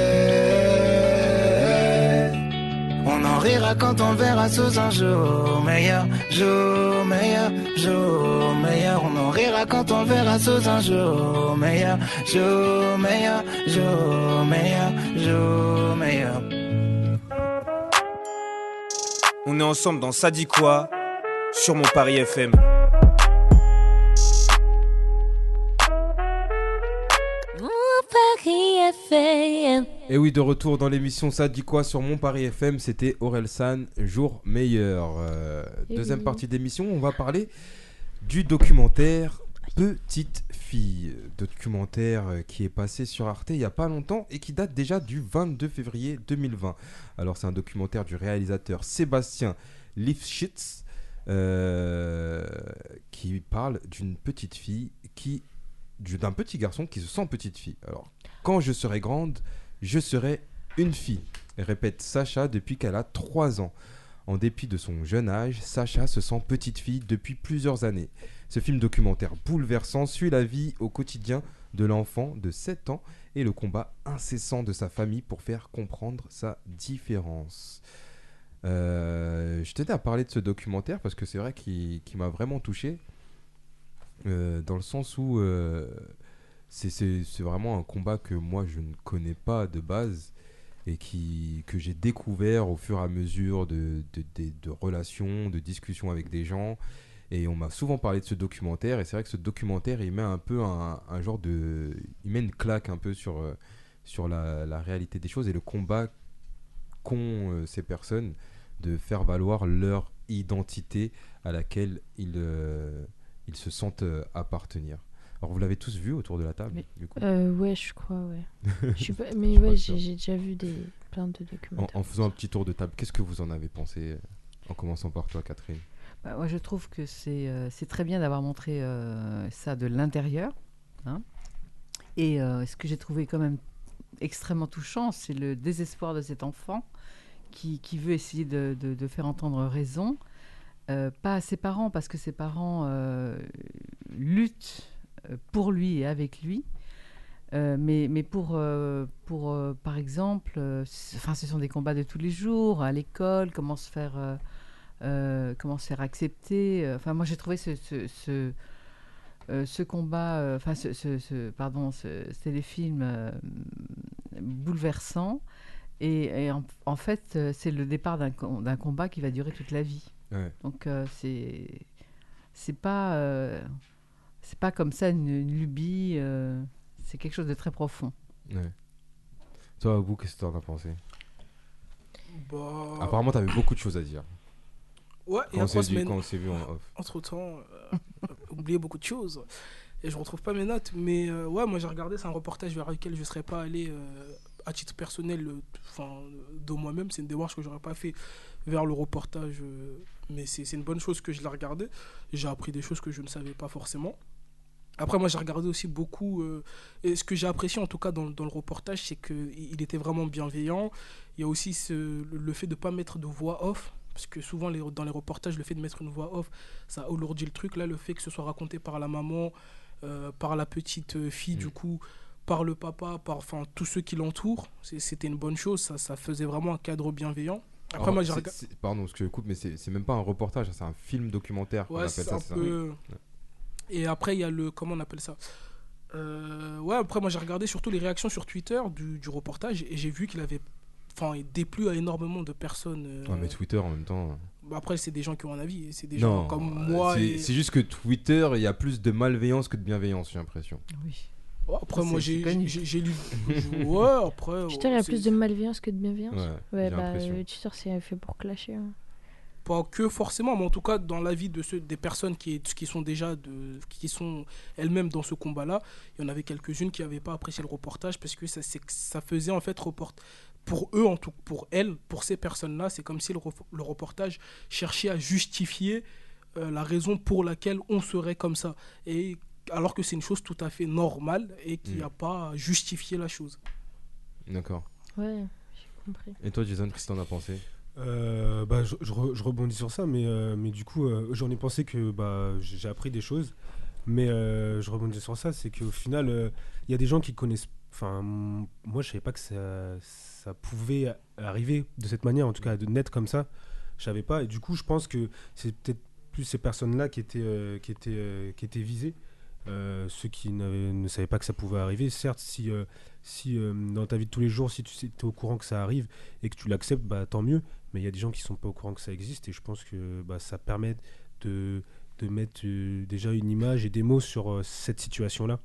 Rira quand on le verra sous un jour meilleur, jour meilleur, jour meilleur. On en rira quand on le verra sous un jour meilleur, jour meilleur, jour meilleur, jour meilleur. On est ensemble dans Ça dit quoi sur mon Paris FM. Et oui, de retour dans l'émission Ça dit quoi sur Mon Paris FM, c'était Aurel San, jour meilleur. Euh, deuxième oui. partie d'émission, on va parler du documentaire Petite fille, documentaire euh, qui est passé sur Arte il y a pas longtemps et qui date déjà du 22 février 2020. Alors c'est un documentaire du réalisateur Sébastien Lifshitz euh, qui parle d'une petite fille qui du- d'un petit garçon qui se sent petite fille. Alors quand je serai grande, je serai une fille, répète Sacha depuis qu'elle a 3 ans. En dépit de son jeune âge, Sacha se sent petite fille depuis plusieurs années. Ce film documentaire bouleversant suit la vie au quotidien de l'enfant de 7 ans et le combat incessant de sa famille pour faire comprendre sa différence. Euh, je tenais à parler de ce documentaire parce que c'est vrai qu'il m'a vraiment touché. euh, dans le sens où euh, c'est- vraiment un combat que moi je ne connais pas de base et qui, que j'ai découvert au fur et à mesure de, relations, de discussions avec des gens. Et on m'a souvent parlé de ce documentaire, et c'est vrai que ce documentaire, il met un peu un, genre de... Il met une claque un peu sur, sur la, la réalité des choses et le combat qu'ont euh, ces personnes de faire valoir leur identité à laquelle ils, euh, ils se sentent euh, appartenir. Alors vous l'avez tous vu autour de la table du coup Euh, ouais, je crois, ouais. Je suis pas... Mais ouais, sûr. j'ai déjà vu des... plein de en, documentaires. en faisant un petit tour de table, qu'est-ce que vous en avez pensé euh, En commençant par toi, Catherine? Bah, moi, je trouve que c'est euh, très bien d'avoir montré euh, ça de l'intérieur. hein. Et euh, ce que j'ai trouvé quand même extrêmement touchant, c'est le désespoir de cet enfant qui, qui veut essayer de, de- de faire entendre raison. Euh, pas à ses parents, parce que ses parents euh, luttent pour lui et avec lui. Euh, mais, mais pour, euh, pour euh, par exemple, euh, enfin, ce sont des combats de tous les jours, à l'école, comment se faire... euh, euh, comment se faire accepter. euh, Enfin, moi, j'ai trouvé ce, ce, ce, euh, ce combat, euh, enfin, ce, ce- pardon, ce, téléfilm euh, bouleversant. Et, et en, en fait, euh, c'est le départ d'un com- d'un combat qui va durer toute la vie. Ouais. Donc, euh, c'est c'est pas euh, c'est pas comme ça une, une lubie. euh, c'est quelque chose de très profond. Ouais. Toi, vous, qu'est-ce que tu en as pensé? Bah, Apparemment, tu avais beaucoup de choses à dire. ouais, il y Quand a on trois s'est dit- semaines. quand on s'est vu en off. entre temps, oublié beaucoup de choses. Et je retrouve pas mes notes. Mais euh, ouais, moi j'ai regardé, c'est un reportage vers lequel je serais pas allé euh, à titre personnel, euh, enfin, de moi-même. C'est une démarche que j'aurais pas fait vers le reportage. euh, mais c'est c'est une bonne chose que je l'ai regardé. J'ai appris des choses que je ne savais pas forcément. Après, moi, j'ai regardé aussi beaucoup. euh, et ce que j'ai apprécié, en tout cas, dans, dans le reportage, c'est qu'il était vraiment bienveillant. Il y a aussi ce- le, fait de ne pas mettre de voix off. Parce que souvent, les- dans les reportages, le fait de mettre une voix off, ça alourdit le truc. Là, le fait que ce soit raconté par la maman, euh, par la petite euh, fille, du coup, par le papa, par enfin, tous ceux qui l'entourent, c'était une bonne chose. Ça, ça faisait vraiment un cadre bienveillant. Après, Alors, moi, j'ai regardé. Pardon, ce que je coupe, mais c'est même pas un reportage, c'est un film documentaire Ouais, appelle ça. un. Et après, il y a le. Comment on appelle ça Euh, Ouais, après, moi, j'ai regardé surtout les réactions sur Twitter du, du reportage et j'ai vu qu'il avait. Enfin, il déplu à énormément de personnes. euh, Ouais, mais Twitter en même temps. bah, après, c'est des gens qui ont un avis. et C'est des non, gens comme euh, moi. c'est et- c'est juste que Twitter, il y a plus de malveillance que de bienveillance, j'ai l'impression. Oui. Après, moi, j'ai lu. ouais, après. Twitter, il y a plus de malveillance que de bienveillance. Ouais, bah, euh, Twitter, c'est fait pour clasher. hein. Pas que forcément, mais en tout cas dans la vie de ceux, des personnes qui, qui sont déjà de, qui sont elles-mêmes dans ce combat-là, il y en avait quelques-unes qui n'avaient pas apprécié le reportage parce que ça, c'est- ça faisait en fait report pour eux en tout, pour elles, pour ces personnes-là, c'est comme si le, le reportage cherchait à justifier euh, la raison pour laquelle on serait comme ça, et alors que c'est une chose tout à fait normale et qui Mm. n'a pas à justifier la chose. D'accord. Ouais, j'ai compris. Et toi, Jason, qu'est-ce que t'en as pensé? Euh, bah, je, je re- je rebondis sur ça, mais, euh, mais du coup, euh, j'en ai pensé que bah, j'ai appris des choses. Mais je rebondis sur ça, c'est qu'au final, il y a des gens qui connaissent. Enfin, moi, je savais pas que ça, ça pouvait arriver de cette manière, en tout cas, de net comme ça. Je savais pas. Et du coup, je pense que c'est peut-être plus ces personnes-là qui étaient, qui étaient, qui étaient visées. Ceux qui ne savaient pas que ça pouvait arriver. Certes, si, si dans ta vie de tous les jours, si tu es au courant que ça arrive et que tu l'acceptes, bah, tant mieux. Mais il y a des gens qui sont pas au courant que ça existe et je pense que bah, ça permet de, de mettre euh, déjà une image et des mots sur euh, cette situation-là.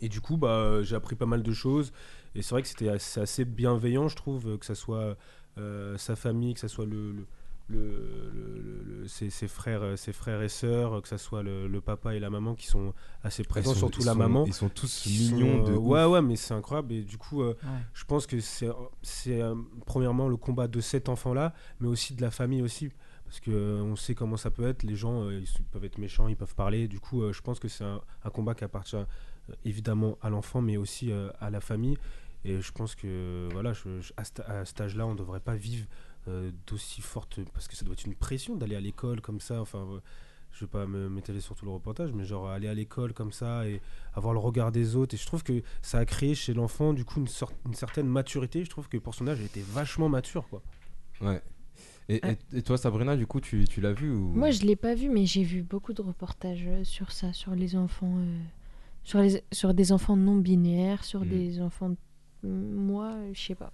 Et du coup, bah, j'ai appris pas mal de choses et c'est vrai que c'était assez, assez bienveillant, je trouve, que ça soit euh, sa famille, que ça soit le- le- le- le- le- ses, ses frères, euh, ses frères et sœurs, que ça soit le, le papa et la maman qui sont assez présents, sont- surtout la sont- maman. Ils sont tous mignons sont, de euh, ouf. ouais ouais mais c'est incroyable et du coup euh, Ouais. je pense que c'est c'est euh, premièrement le combat de cet enfant là mais aussi de la famille aussi parce que euh, on sait comment ça peut être les gens euh, ils peuvent être méchants ils peuvent parler du coup euh, je pense que c'est un, un combat qui appartient euh, évidemment à l'enfant mais aussi euh, à la famille et je pense que voilà je- je- à, cet- à cet âge là on devrait pas vivre euh, d'aussi forte. Parce que ça doit être une pression d'aller à l'école comme ça. Enfin, euh, je vais pas me m'étaler sur tout le reportage, mais genre aller à l'école comme ça et avoir le regard des autres. Et je trouve que ça a créé chez l'enfant, du coup, une, sorte, une certaine maturité. Je trouve que le personnage était vachement mature, quoi. Ouais. Et, Ah. et- et toi, Sabrina, du coup, tu, tu l'as vu ou... Moi, je l'ai pas vu, mais j'ai vu beaucoup de reportages euh, sur ça, sur les enfants, euh, sur, les, sur des enfants non binaires, sur Mhm. des enfants. Moi, euh, je sais pas.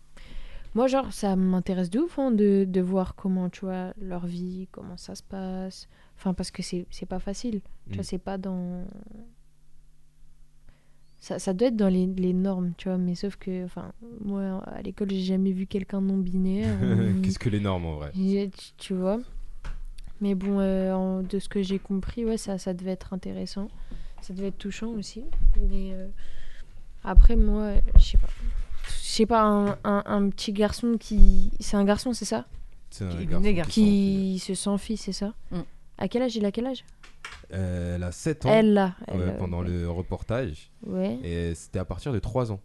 Moi, genre, ça m'intéresse de ouf hein, de, de voir comment, tu vois, leur vie, comment ça se passe. Enfin, parce que c'est pas facile. Tu Mhm. vois, c'est pas dans. Ça, ça doit être dans les, les normes, tu vois, mais sauf que, enfin, moi, à l'école, j'ai jamais vu quelqu'un non binaire. ou- Qu'est-ce que les normes en vrai tu, tu vois. Mais bon, euh, en- de ce que j'ai compris, ouais, ça, ça devait être intéressant. Ça devait être touchant aussi. Mais euh, après, moi, je sais pas. Je sais pas, un, un- un petit garçon qui. C'est un garçon, c'est ça? C'est un Qui- garçon qui se sent fille, c'est ça? Mm. À quel âge Il a quel âge? Euh, Elle a 7 ans Elle, là. elle, euh, pendant le reportage. Ouais. Et c'était à partir de 3 ans.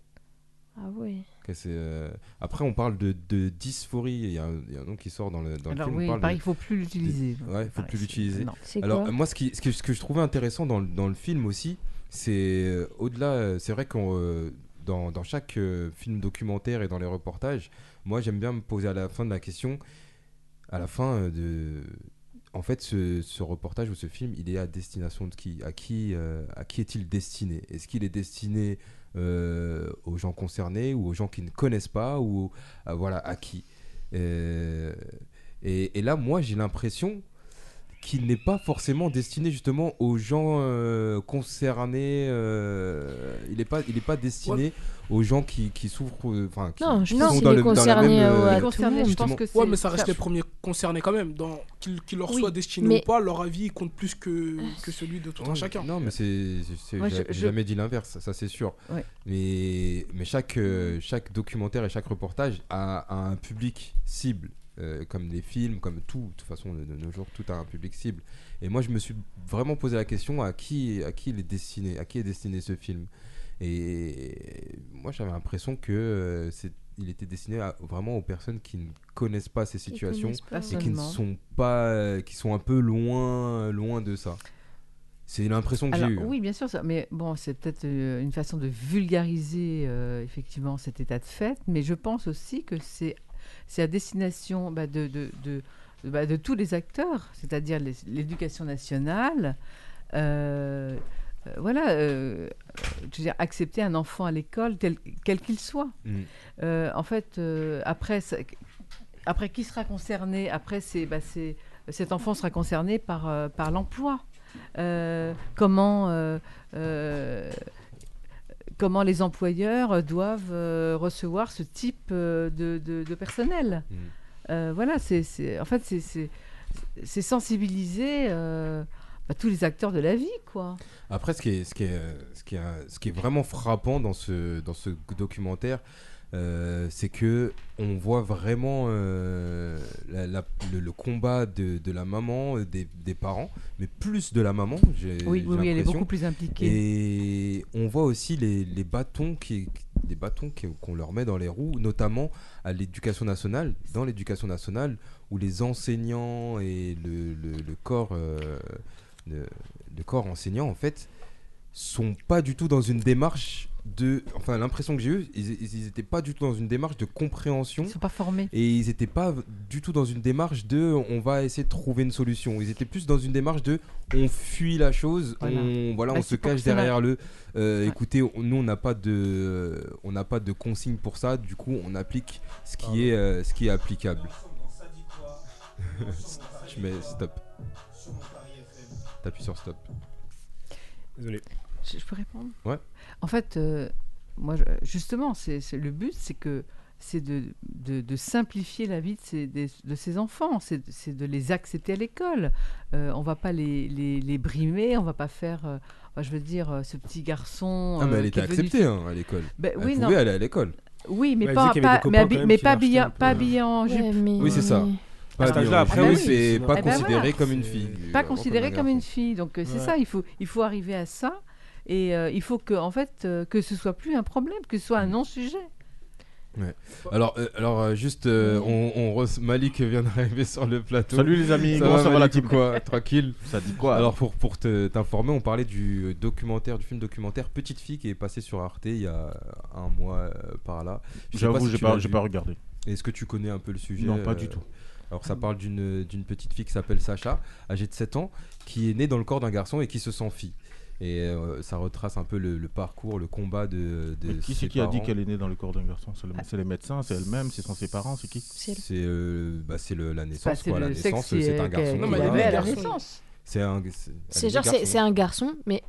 Ah ouais. euh, Après, on parle de, de dysphorie. Il y, a un, il y a un nom qui sort dans le, dans le Alors film. on oui, parle pareil, de- il faut plus l'utiliser. Ouais, il faut Pareil, plus l'utiliser. non. C'est Alors, moi, ce, qui, ce, que, ce que je trouvais intéressant dans, le- dans le film aussi, c'est euh, au-delà, euh, c'est vrai qu'on. Dans, chaque euh, film documentaire et dans les reportages, moi j'aime bien me poser à la fin de la question, à la fin euh, de. En fait, ce, reportage ou ce film, il est à destination de qui? À qui, euh, à qui est-il destiné? Est-ce qu'il est destiné aux gens concernés ou aux gens qui ne connaissent pas ou voilà à qui? Et là, moi, j'ai l'impression qu'il n'est pas forcément destiné justement aux gens euh, concernés. euh, il n'est pas, il est pas destiné aux gens qui, qui souffrent, euh, enfin, qui, Non, je qui pense sont qu'il dans est le- dans la concerné, même, euh, je pense que c'est. Ouais, mais ça reste ça- les premiers concernés quand même. Dans... Qu'ils qu'ils leur Oui. soient destinés Mais- ou pas, leur avis compte plus que, que celui de tout un chacun. Non, mais c'est, j'ai je- jamais dit l'inverse, ça, ça, c'est sûr. Ouais. Mais, mais chaque, chaque documentaire et chaque reportage a, a un public cible, euh, comme les films, comme tout. De toute façon, de, de nos jours, tout a un public cible. Et moi, je me suis vraiment posé la question à qui, à qui il est destiné, à qui est destiné ce film. Et moi, j'avais l'impression que euh, c'est, il était destiné à- vraiment aux personnes qui ne connaissent pas ces situations pas, et qui ne sont pas, euh, qui sont un peu loin, loin de ça. C'est l'impression que j'ai eue. oui, bien sûr, ça, mais bon, c'est peut-être une façon de vulgariser euh, effectivement cet état de fait, mais je pense aussi que c'est c'est à destination bah, de, de, de, de- bah, de tous les acteurs, c'est-à-dire l'éducation nationale. euh, euh, voilà, euh, je veux dire, accepter un enfant à l'école quel qu'il soit. Mm. Euh, en fait, après, ça- après qui sera concerné? Après, c'est, bah, c'est- cet enfant sera concerné par, par l'emploi. Comment, comment les employeurs doivent euh, recevoir ce type euh, de, de- de personnel Mm. Euh, Voilà, c'est, en fait, c'est, sensibiliser euh, bah, tous les acteurs de la vie, quoi. Après, ce qui est, ce qui est, euh, ce qui est, euh, ce qui est vraiment frappant dans ce, dans ce documentaire, euh, c'est que on voit vraiment euh, la- la- le, le combat de, de la maman, euh, des, des parents, mais plus de la maman. J'ai, Oui, j'ai oui, oui, elle est beaucoup plus impliquée. Et on voit aussi les, les bâtons qui, les bâtons qui- qu'on leur met dans les roues, notamment à l'éducation nationale. Dans l'éducation nationale, où les enseignants et le, le- le corps, euh, le corps enseignant, en fait, sont pas du tout dans une démarche de. Enfin, l'impression que j'ai eue, ils, ils étaient pas du tout dans une démarche de compréhension. Ils sont pas formés. Et ils n'étaient pas du tout dans une démarche de on va essayer de trouver une solution. Ils étaient plus dans une démarche de on fuit la chose, Voilà. on, voilà, Bah, on se cache derrière le. euh, Ouais. Écoutez, on- nous on n'a pas de on n'a pas de consigne pour ça. Du coup, on applique ce qui est euh, ce qui est applicable. Je mets stop. T'appuies sur stop. Désolé. Je, je peux répondre? Ouais. En fait, euh, moi, justement, c'est le but, c'est que c'est de, de, de simplifier la vie de ces, des- de ces enfants, c'est de les accepter à l'école. Euh, on va pas les, les, les brimer, on va pas faire, euh, enfin, je veux dire, euh, ce petit garçon. Ah mais elle qui était venu- acceptée hein, à l'école. Ben Elle oui, pouvait non. aller à l'école. Oui, mais pas, pas- mais, habi- pas, habillé, un peu, pas habillé en jupe. Ouais, mais- Oui, c'est ça. À cet Pas âge-là, habillée en après, oui, c'est pas Eh ben considéré voilà. comme une fille. pas considéré comme une fille. Donc c'est Ouais. ça, il faut, il faut arriver à ça. Et euh, il faut que, en fait, euh, que ce soit plus un problème, que ce soit un Mm. non-sujet. Alors, euh, alors euh, juste, euh, on, on re- Malik vient d'arriver sur le plateau. Salut les amis, Ça comment va, ça va la team quoi? Tranquille? Ça dit quoi? Alors pour, pour te- t'informer, on parlait du documentaire, du film documentaire Petite fille qui est passé sur Arte il y a un mois euh, par là. Je J'avoue, si j'ai pas, j'ai pas regardé. Est-ce que tu connais un peu le sujet? Non, pas du tout. Alors ça parle d'une d'une petite fille qui s'appelle Sacha, âgée de 7 ans, qui est née dans le corps d'un garçon et qui se sent fille. Et euh, ça retrace un peu le, le parcours, le combat de, de Qui c'est qui a dit parents. qu'elle est née dans le corps d'un garçon? C'est le- C'est les médecins, c'est elle-même, ce sont ses parents, c'est qui? C'est C'est euh, bah, c'est le- la naissance, c'est quoi. La naissance, c'est un garçon. Non, mais elle est avait née à la naissance. C'est un. c'est- c'est genre, c'est c'est un garçon, mais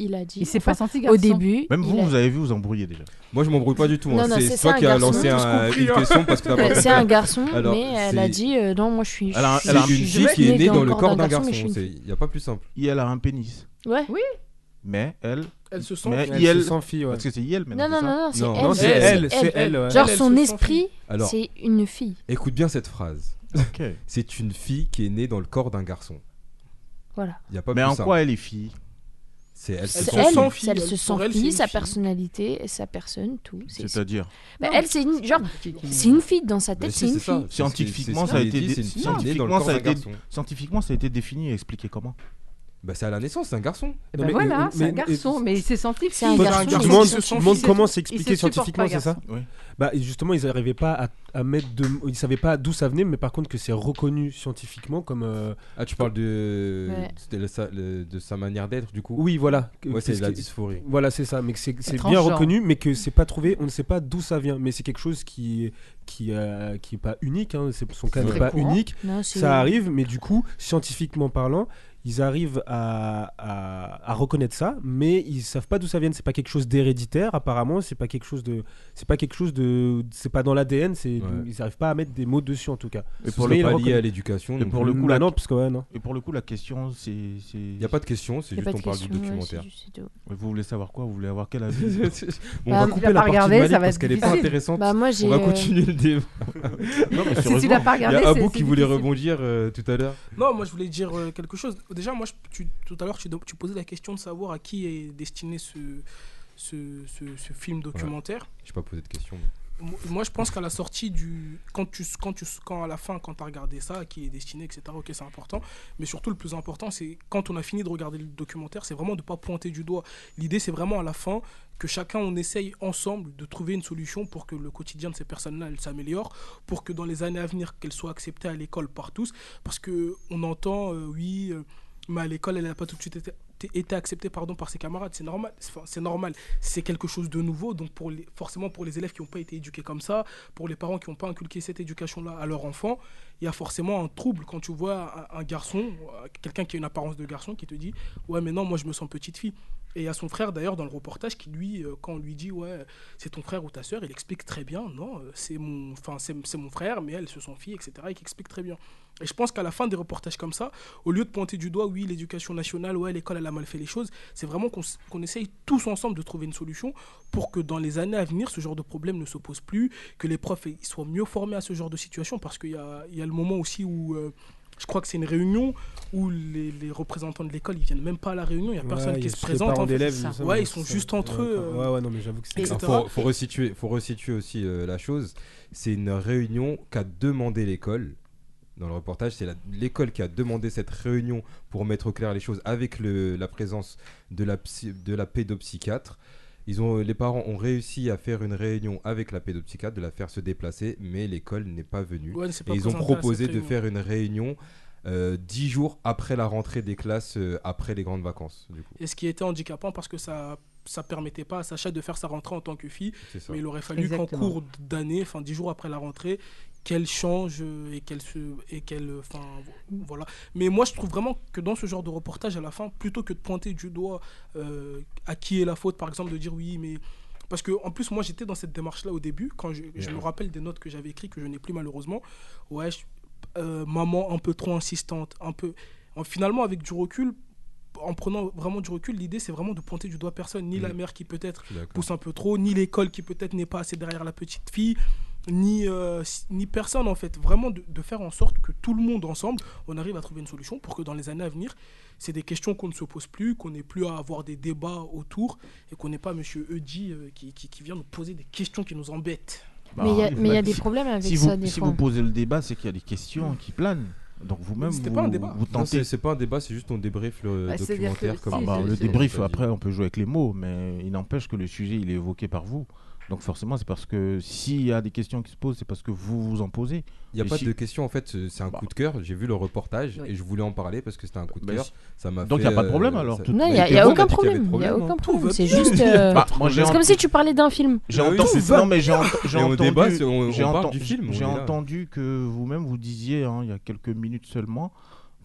il a dit. Il s'est enfin, pas senti au garçon. début. Même vous, a- vous avez vu, vous embrouillez déjà? Moi, je m'embrouille pas du tout. hein. C'est c'est toi qui as lancé un- une hein. question parce que t'as c'est un garçon, Alors, mais elle a c'est- dit euh, non, moi je suis. Elle a- je elle a- C'est une fille qui est née née dans le corps d'un garçon. Il n'y a pas plus simple. Et elle a un pénis. Ouais. Mais elle. Elle se sent. Mais Elle IL. se sent fille, ouais. Parce que c'est IL maintenant. Non, non, non, non, c'est Non, elle. c'est elle, elle, elle. Genre Elle, elle son esprit, c'est une fille. écoute bien cette phrase. C'est une fille qui est née dans le corps d'un garçon. Voilà. Il y a pas Mais plus en quoi elle est fille? C'est elle. Elle se elle, sent fille, elle elle, se sent elle, fille, sa fille. personnalité, sa personne, tout. c'est- C'est-à-dire Bah, elle, c'est une, genre, c'est une fille dans sa tête, si, c'est une fille. Scientifiquement, ça a été scientifiquement, ça a été-. Scientifiquement, ça a été défini et expliqué comment? Bah, c'est à la naissance, c'est un garçon. Ben mais- voilà, c'est un garçon, mais il s'est senti C'est un garçon, tu demandes, comment il c'est se expliqué supporte scientifiquement, c'est ça. Oui. Bah justement, ils n'arrivaient pas à, à mettre de, ils savaient pas d'où ça venait, mais par contre que c'est reconnu scientifiquement comme. euh, Ah, tu parles de, Ouais. c'était le- sa, le- de sa manière d'être, du coup Oui, voilà. Ouais, c'est la dysphorie. Voilà, c'est ça, mais que c'est c'est bien reconnu, mais que c'est pas trouvé. On ne sait pas d'où ça vient, mais c'est quelque chose qui qui euh, qui est pas unique. Hein, c'est son cas n'est pas unique. Ça arrive, mais du coup, scientifiquement parlant, ils arrivent à, à, à reconnaître ça, mais ils savent pas d'où ça vient. C'est pas quelque chose d'héréditaire, apparemment. C'est pas quelque chose de, c'est pas quelque chose de, c'est pas dans l'ADN. C'est, Ouais. ils arrivent pas à mettre des mots dessus en tout cas. Et pour serait le à l'éducation. Et pour le coup, Bah la- non, parce que ouais, non. Et pour le coup, la question, c'est. Il n'y a pas de question, c'est y juste on parle du documentaire. Vous voulez savoir quoi? Vous voulez avoir quel avis? Bon, on Bah, va l'as couper la partie regardé, de Malik ça va parce qu'elle est pas intéressante. Bah, moi, on va euh, continuer le débat. Non, mais Si tu sérieusement, l'as pas Il y a Abou qui voulait rebondir euh, tout à l'heure. Non, moi je voulais dire euh, quelque chose. Déjà, moi, je- tu- tout à l'heure, tu, tu posais la question de savoir à qui est destiné ce, ce, ce, ce film documentaire. J'ai pas posé de question. Mo- Moi, je pense qu'à la sortie du. Quand, tu, quand, tu, quand à la fin, quand tu as regardé ça, à qui est destiné, etc., ok, c'est important. Mais surtout, le plus important, c'est quand on a fini de regarder le documentaire, c'est vraiment de ne pas pointer du doigt. L'idée, c'est vraiment à la fin que chacun, on essaye ensemble de trouver une solution pour que le quotidien de ces personnes-là, elles s'améliore, pour que dans les années à venir, qu'elles soient acceptées à l'école par tous. Parce que on entend, euh, oui, euh, mais à l'école, elle n'a pas tout de suite été, acceptée pardon, par ses camarades. C'est normal. C'est- normal. C'est quelque chose de nouveau. Donc, pour les, forcément, pour les élèves qui n'ont pas été éduqués comme ça, pour les parents qui n'ont pas inculqué cette éducation-là à leur enfant, il y a forcément un trouble quand tu vois un, un garçon, euh, quelqu'un qui a une apparence de garçon, qui te dit Ouais, mais non, moi, je me sens petite fille. Et il y a son frère, d'ailleurs, dans le reportage, qui lui, euh, quand on lui dit Ouais, c'est ton frère ou ta soeur, il explique très bien Non, euh, c'est mon, c'est, mon frère, mais elles se sont filles, etc. Et qui explique très bien. Et je pense qu'à la fin des reportages comme ça, au lieu de pointer du doigt, oui, l'éducation nationale, ouais, l'école, elle a mal fait les choses, c'est vraiment qu'on qu'on essaye tous ensemble de trouver une solution pour que dans les années à venir, ce genre de problème ne se pose plus, que les profs soient mieux formés à ce genre de situation, parce qu'il y a, y a le moment aussi où, euh, je crois que c'est une réunion où les, les représentants de l'école, ils viennent même pas à la réunion, il y a personne Ouais, qui il y a se présente. en fait. Ouais, ils sont juste entre eux, Ouais, euh, ouais, non, mais j'avoue que c'est. faut, faut resituer, faut resituer aussi euh, la chose. C'est une réunion qu'a demandé l'école. Dans le reportage, c'est la- l'école qui a demandé cette réunion pour mettre au clair les choses avec le- la présence de la, psy- de la pédopsychiatre. Ils ont, les parents ont réussi à faire une réunion avec la pédopsychiatre, de la faire se déplacer, mais l'école n'est pas venue. Ouais, c'est pas Et ils ont proposé de réunion. faire une réunion euh, dix jours après la rentrée des classes, euh, après les grandes vacances. Du coup, Et ce qui était handicapant parce que ça ça permettait pas à Sacha de faire sa rentrée en tant que fille, mais il aurait fallu qu'en cours d'année, enfin dix jours après la rentrée, qu'elle change et qu'elle se et qu'elle euh, enfin voilà. Mais moi je trouve vraiment que dans ce genre de reportage à la fin, plutôt que de pointer du doigt euh, à qui est la faute, par exemple de dire oui mais parce que en plus moi j'étais dans cette démarche là au début quand je, me rappelle des notes que j'avais écrites que je n'ai plus malheureusement. Ouais, je- euh, maman un peu trop insistante, un peu en- finalement avec du recul en prenant vraiment du recul, l'idée c'est vraiment de pointer du doigt personne, ni la Mm. mère qui peut-être pousse un peu trop, ni l'école qui peut-être n'est pas assez derrière la petite fille, ni, euh, ni personne en fait. Vraiment de, de faire en sorte que tout le monde ensemble, on arrive à trouver une solution pour que dans les années à venir, c'est des questions qu'on ne se pose plus, qu'on n'ait plus à avoir des débats autour et qu'on n'ait pas Monsieur Eudi euh, qui, qui, qui vient nous poser des questions qui nous embêtent. Bah, mais il y a- mais il y a bah, des si- problèmes avec si ça vous, des si fois. vous posez le débat, c'est qu'il y a des questions qui planent. Donc vous-même, vous, pas un débat. vous tentez. c'est pas un débat, c'est juste on débrief le Bah, documentaire comme Ah bah, le débrief, après, on peut jouer avec les mots, mais il n'empêche que le sujet, il est évoqué par vous. Donc forcément, c'est parce que s'il y a des questions qui se posent, c'est parce que vous vous en posez. Il n'y a pas si- de question en fait, c'est un Bah. coup de cœur. J'ai vu le reportage Oui. et je voulais en parler parce que c'était un coup de Bah, cœur. si- Ça m'a Donc, fait, y a pas de problème, euh, alors, ça- tout- Non, il n'y a, y a bon, aucun problème. Il y a problème, aucun hein. problème. C'est juste. euh, Bah, C'est comme si tu parlais d'un film. j'ai entendu. Non, mais j'ai j'ai entendu. j'ai que vous-même vous disiez, hein, il y a quelques minutes seulement,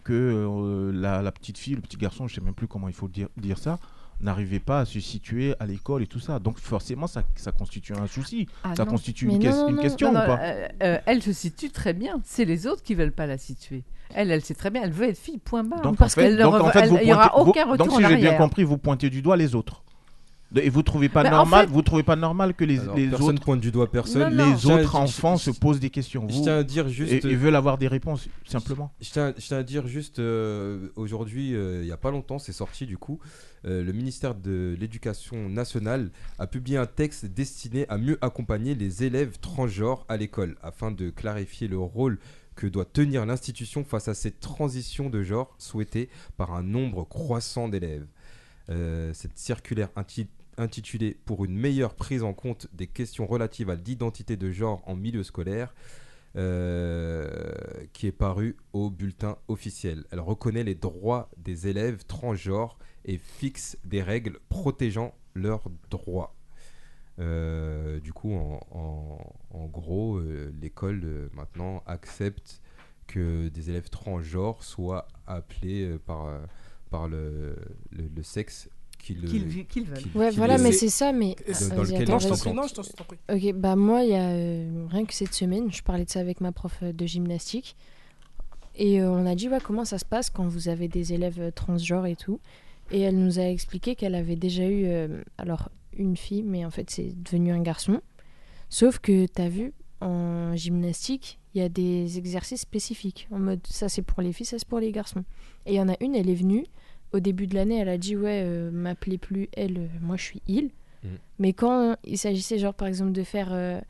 que euh, la, la petite fille, le petit garçon, je sais même plus comment il faut dire, dire ça, n'arrivait pas à se situer à l'école et tout ça. Donc forcément, ça, ça constitue un souci. Ah ça non. constitue une, non, ques- non, une non. question ou pas? euh, euh, elle se situe très bien. C'est les autres qui veulent pas la situer. Elle, elle sait très bien. Elle veut être fille. Point barre. Donc, parce en fait, qu'elle ne donc, en fait, vous y aura aucun retour Donc, si j'ai bien compris, vous pointez du doigt les autres. Et vous trouvez pas Ben, en normal, fait- vous trouvez pas normal que les, Alors, les personne autres, pointe du doigt personne. Non, non. les Je tiens- autres je- enfants je- se posent des questions. Je Vous, tiens à dire juste. et, et veulent avoir des réponses simplement. Je tiens, je tiens à dire juste euh, aujourd'hui, euh, il n'y a pas longtemps, c'est sorti du coup, euh, le ministère de l'Éducation nationale a publié un texte destiné à mieux accompagner les élèves transgenres à l'école, afin de clarifier le rôle que doit tenir l'institution face à cette transition de genre souhaitée par un nombre croissant d'élèves. Euh, cette circulaire inti- intitulée Pour une meilleure prise en compte des questions relatives à l'identité de genre en milieu scolaire euh, qui est paru au bulletin officiel. Elle reconnaît les droits des élèves transgenres et fixe des règles protégeant leurs droits. Euh, du coup, en, gros, euh, l'école maintenant accepte que des élèves transgenres soient appelés par, par le sexe qu'ils veulent. qu'ils- Ouais, voilà, mais c'est ça. Mais dans lequel attends, Non, je t'en prie, non, je t'en prie. Ok, bah moi, il y a euh, rien que cette semaine, je parlais de ça avec ma prof euh, de gymnastique. Et euh, on a dit, ouais, comment ça se passe quand vous avez des élèves euh, transgenres et tout? Et elle nous a expliqué qu'elle avait déjà eu, euh, alors, une fille, mais en fait, c'est devenu un garçon. Sauf que, t'as vu, en gymnastique, il y a des exercices spécifiques. En mode, ça c'est pour les filles, ça c'est pour les garçons. Et il y en a une, elle est venue. Au début de l'année, elle a dit, ouais, euh, m'appelez plus elle, euh, moi je suis il. Mhm. Mais quand il s'agissait, genre, par exemple, de faire. euh,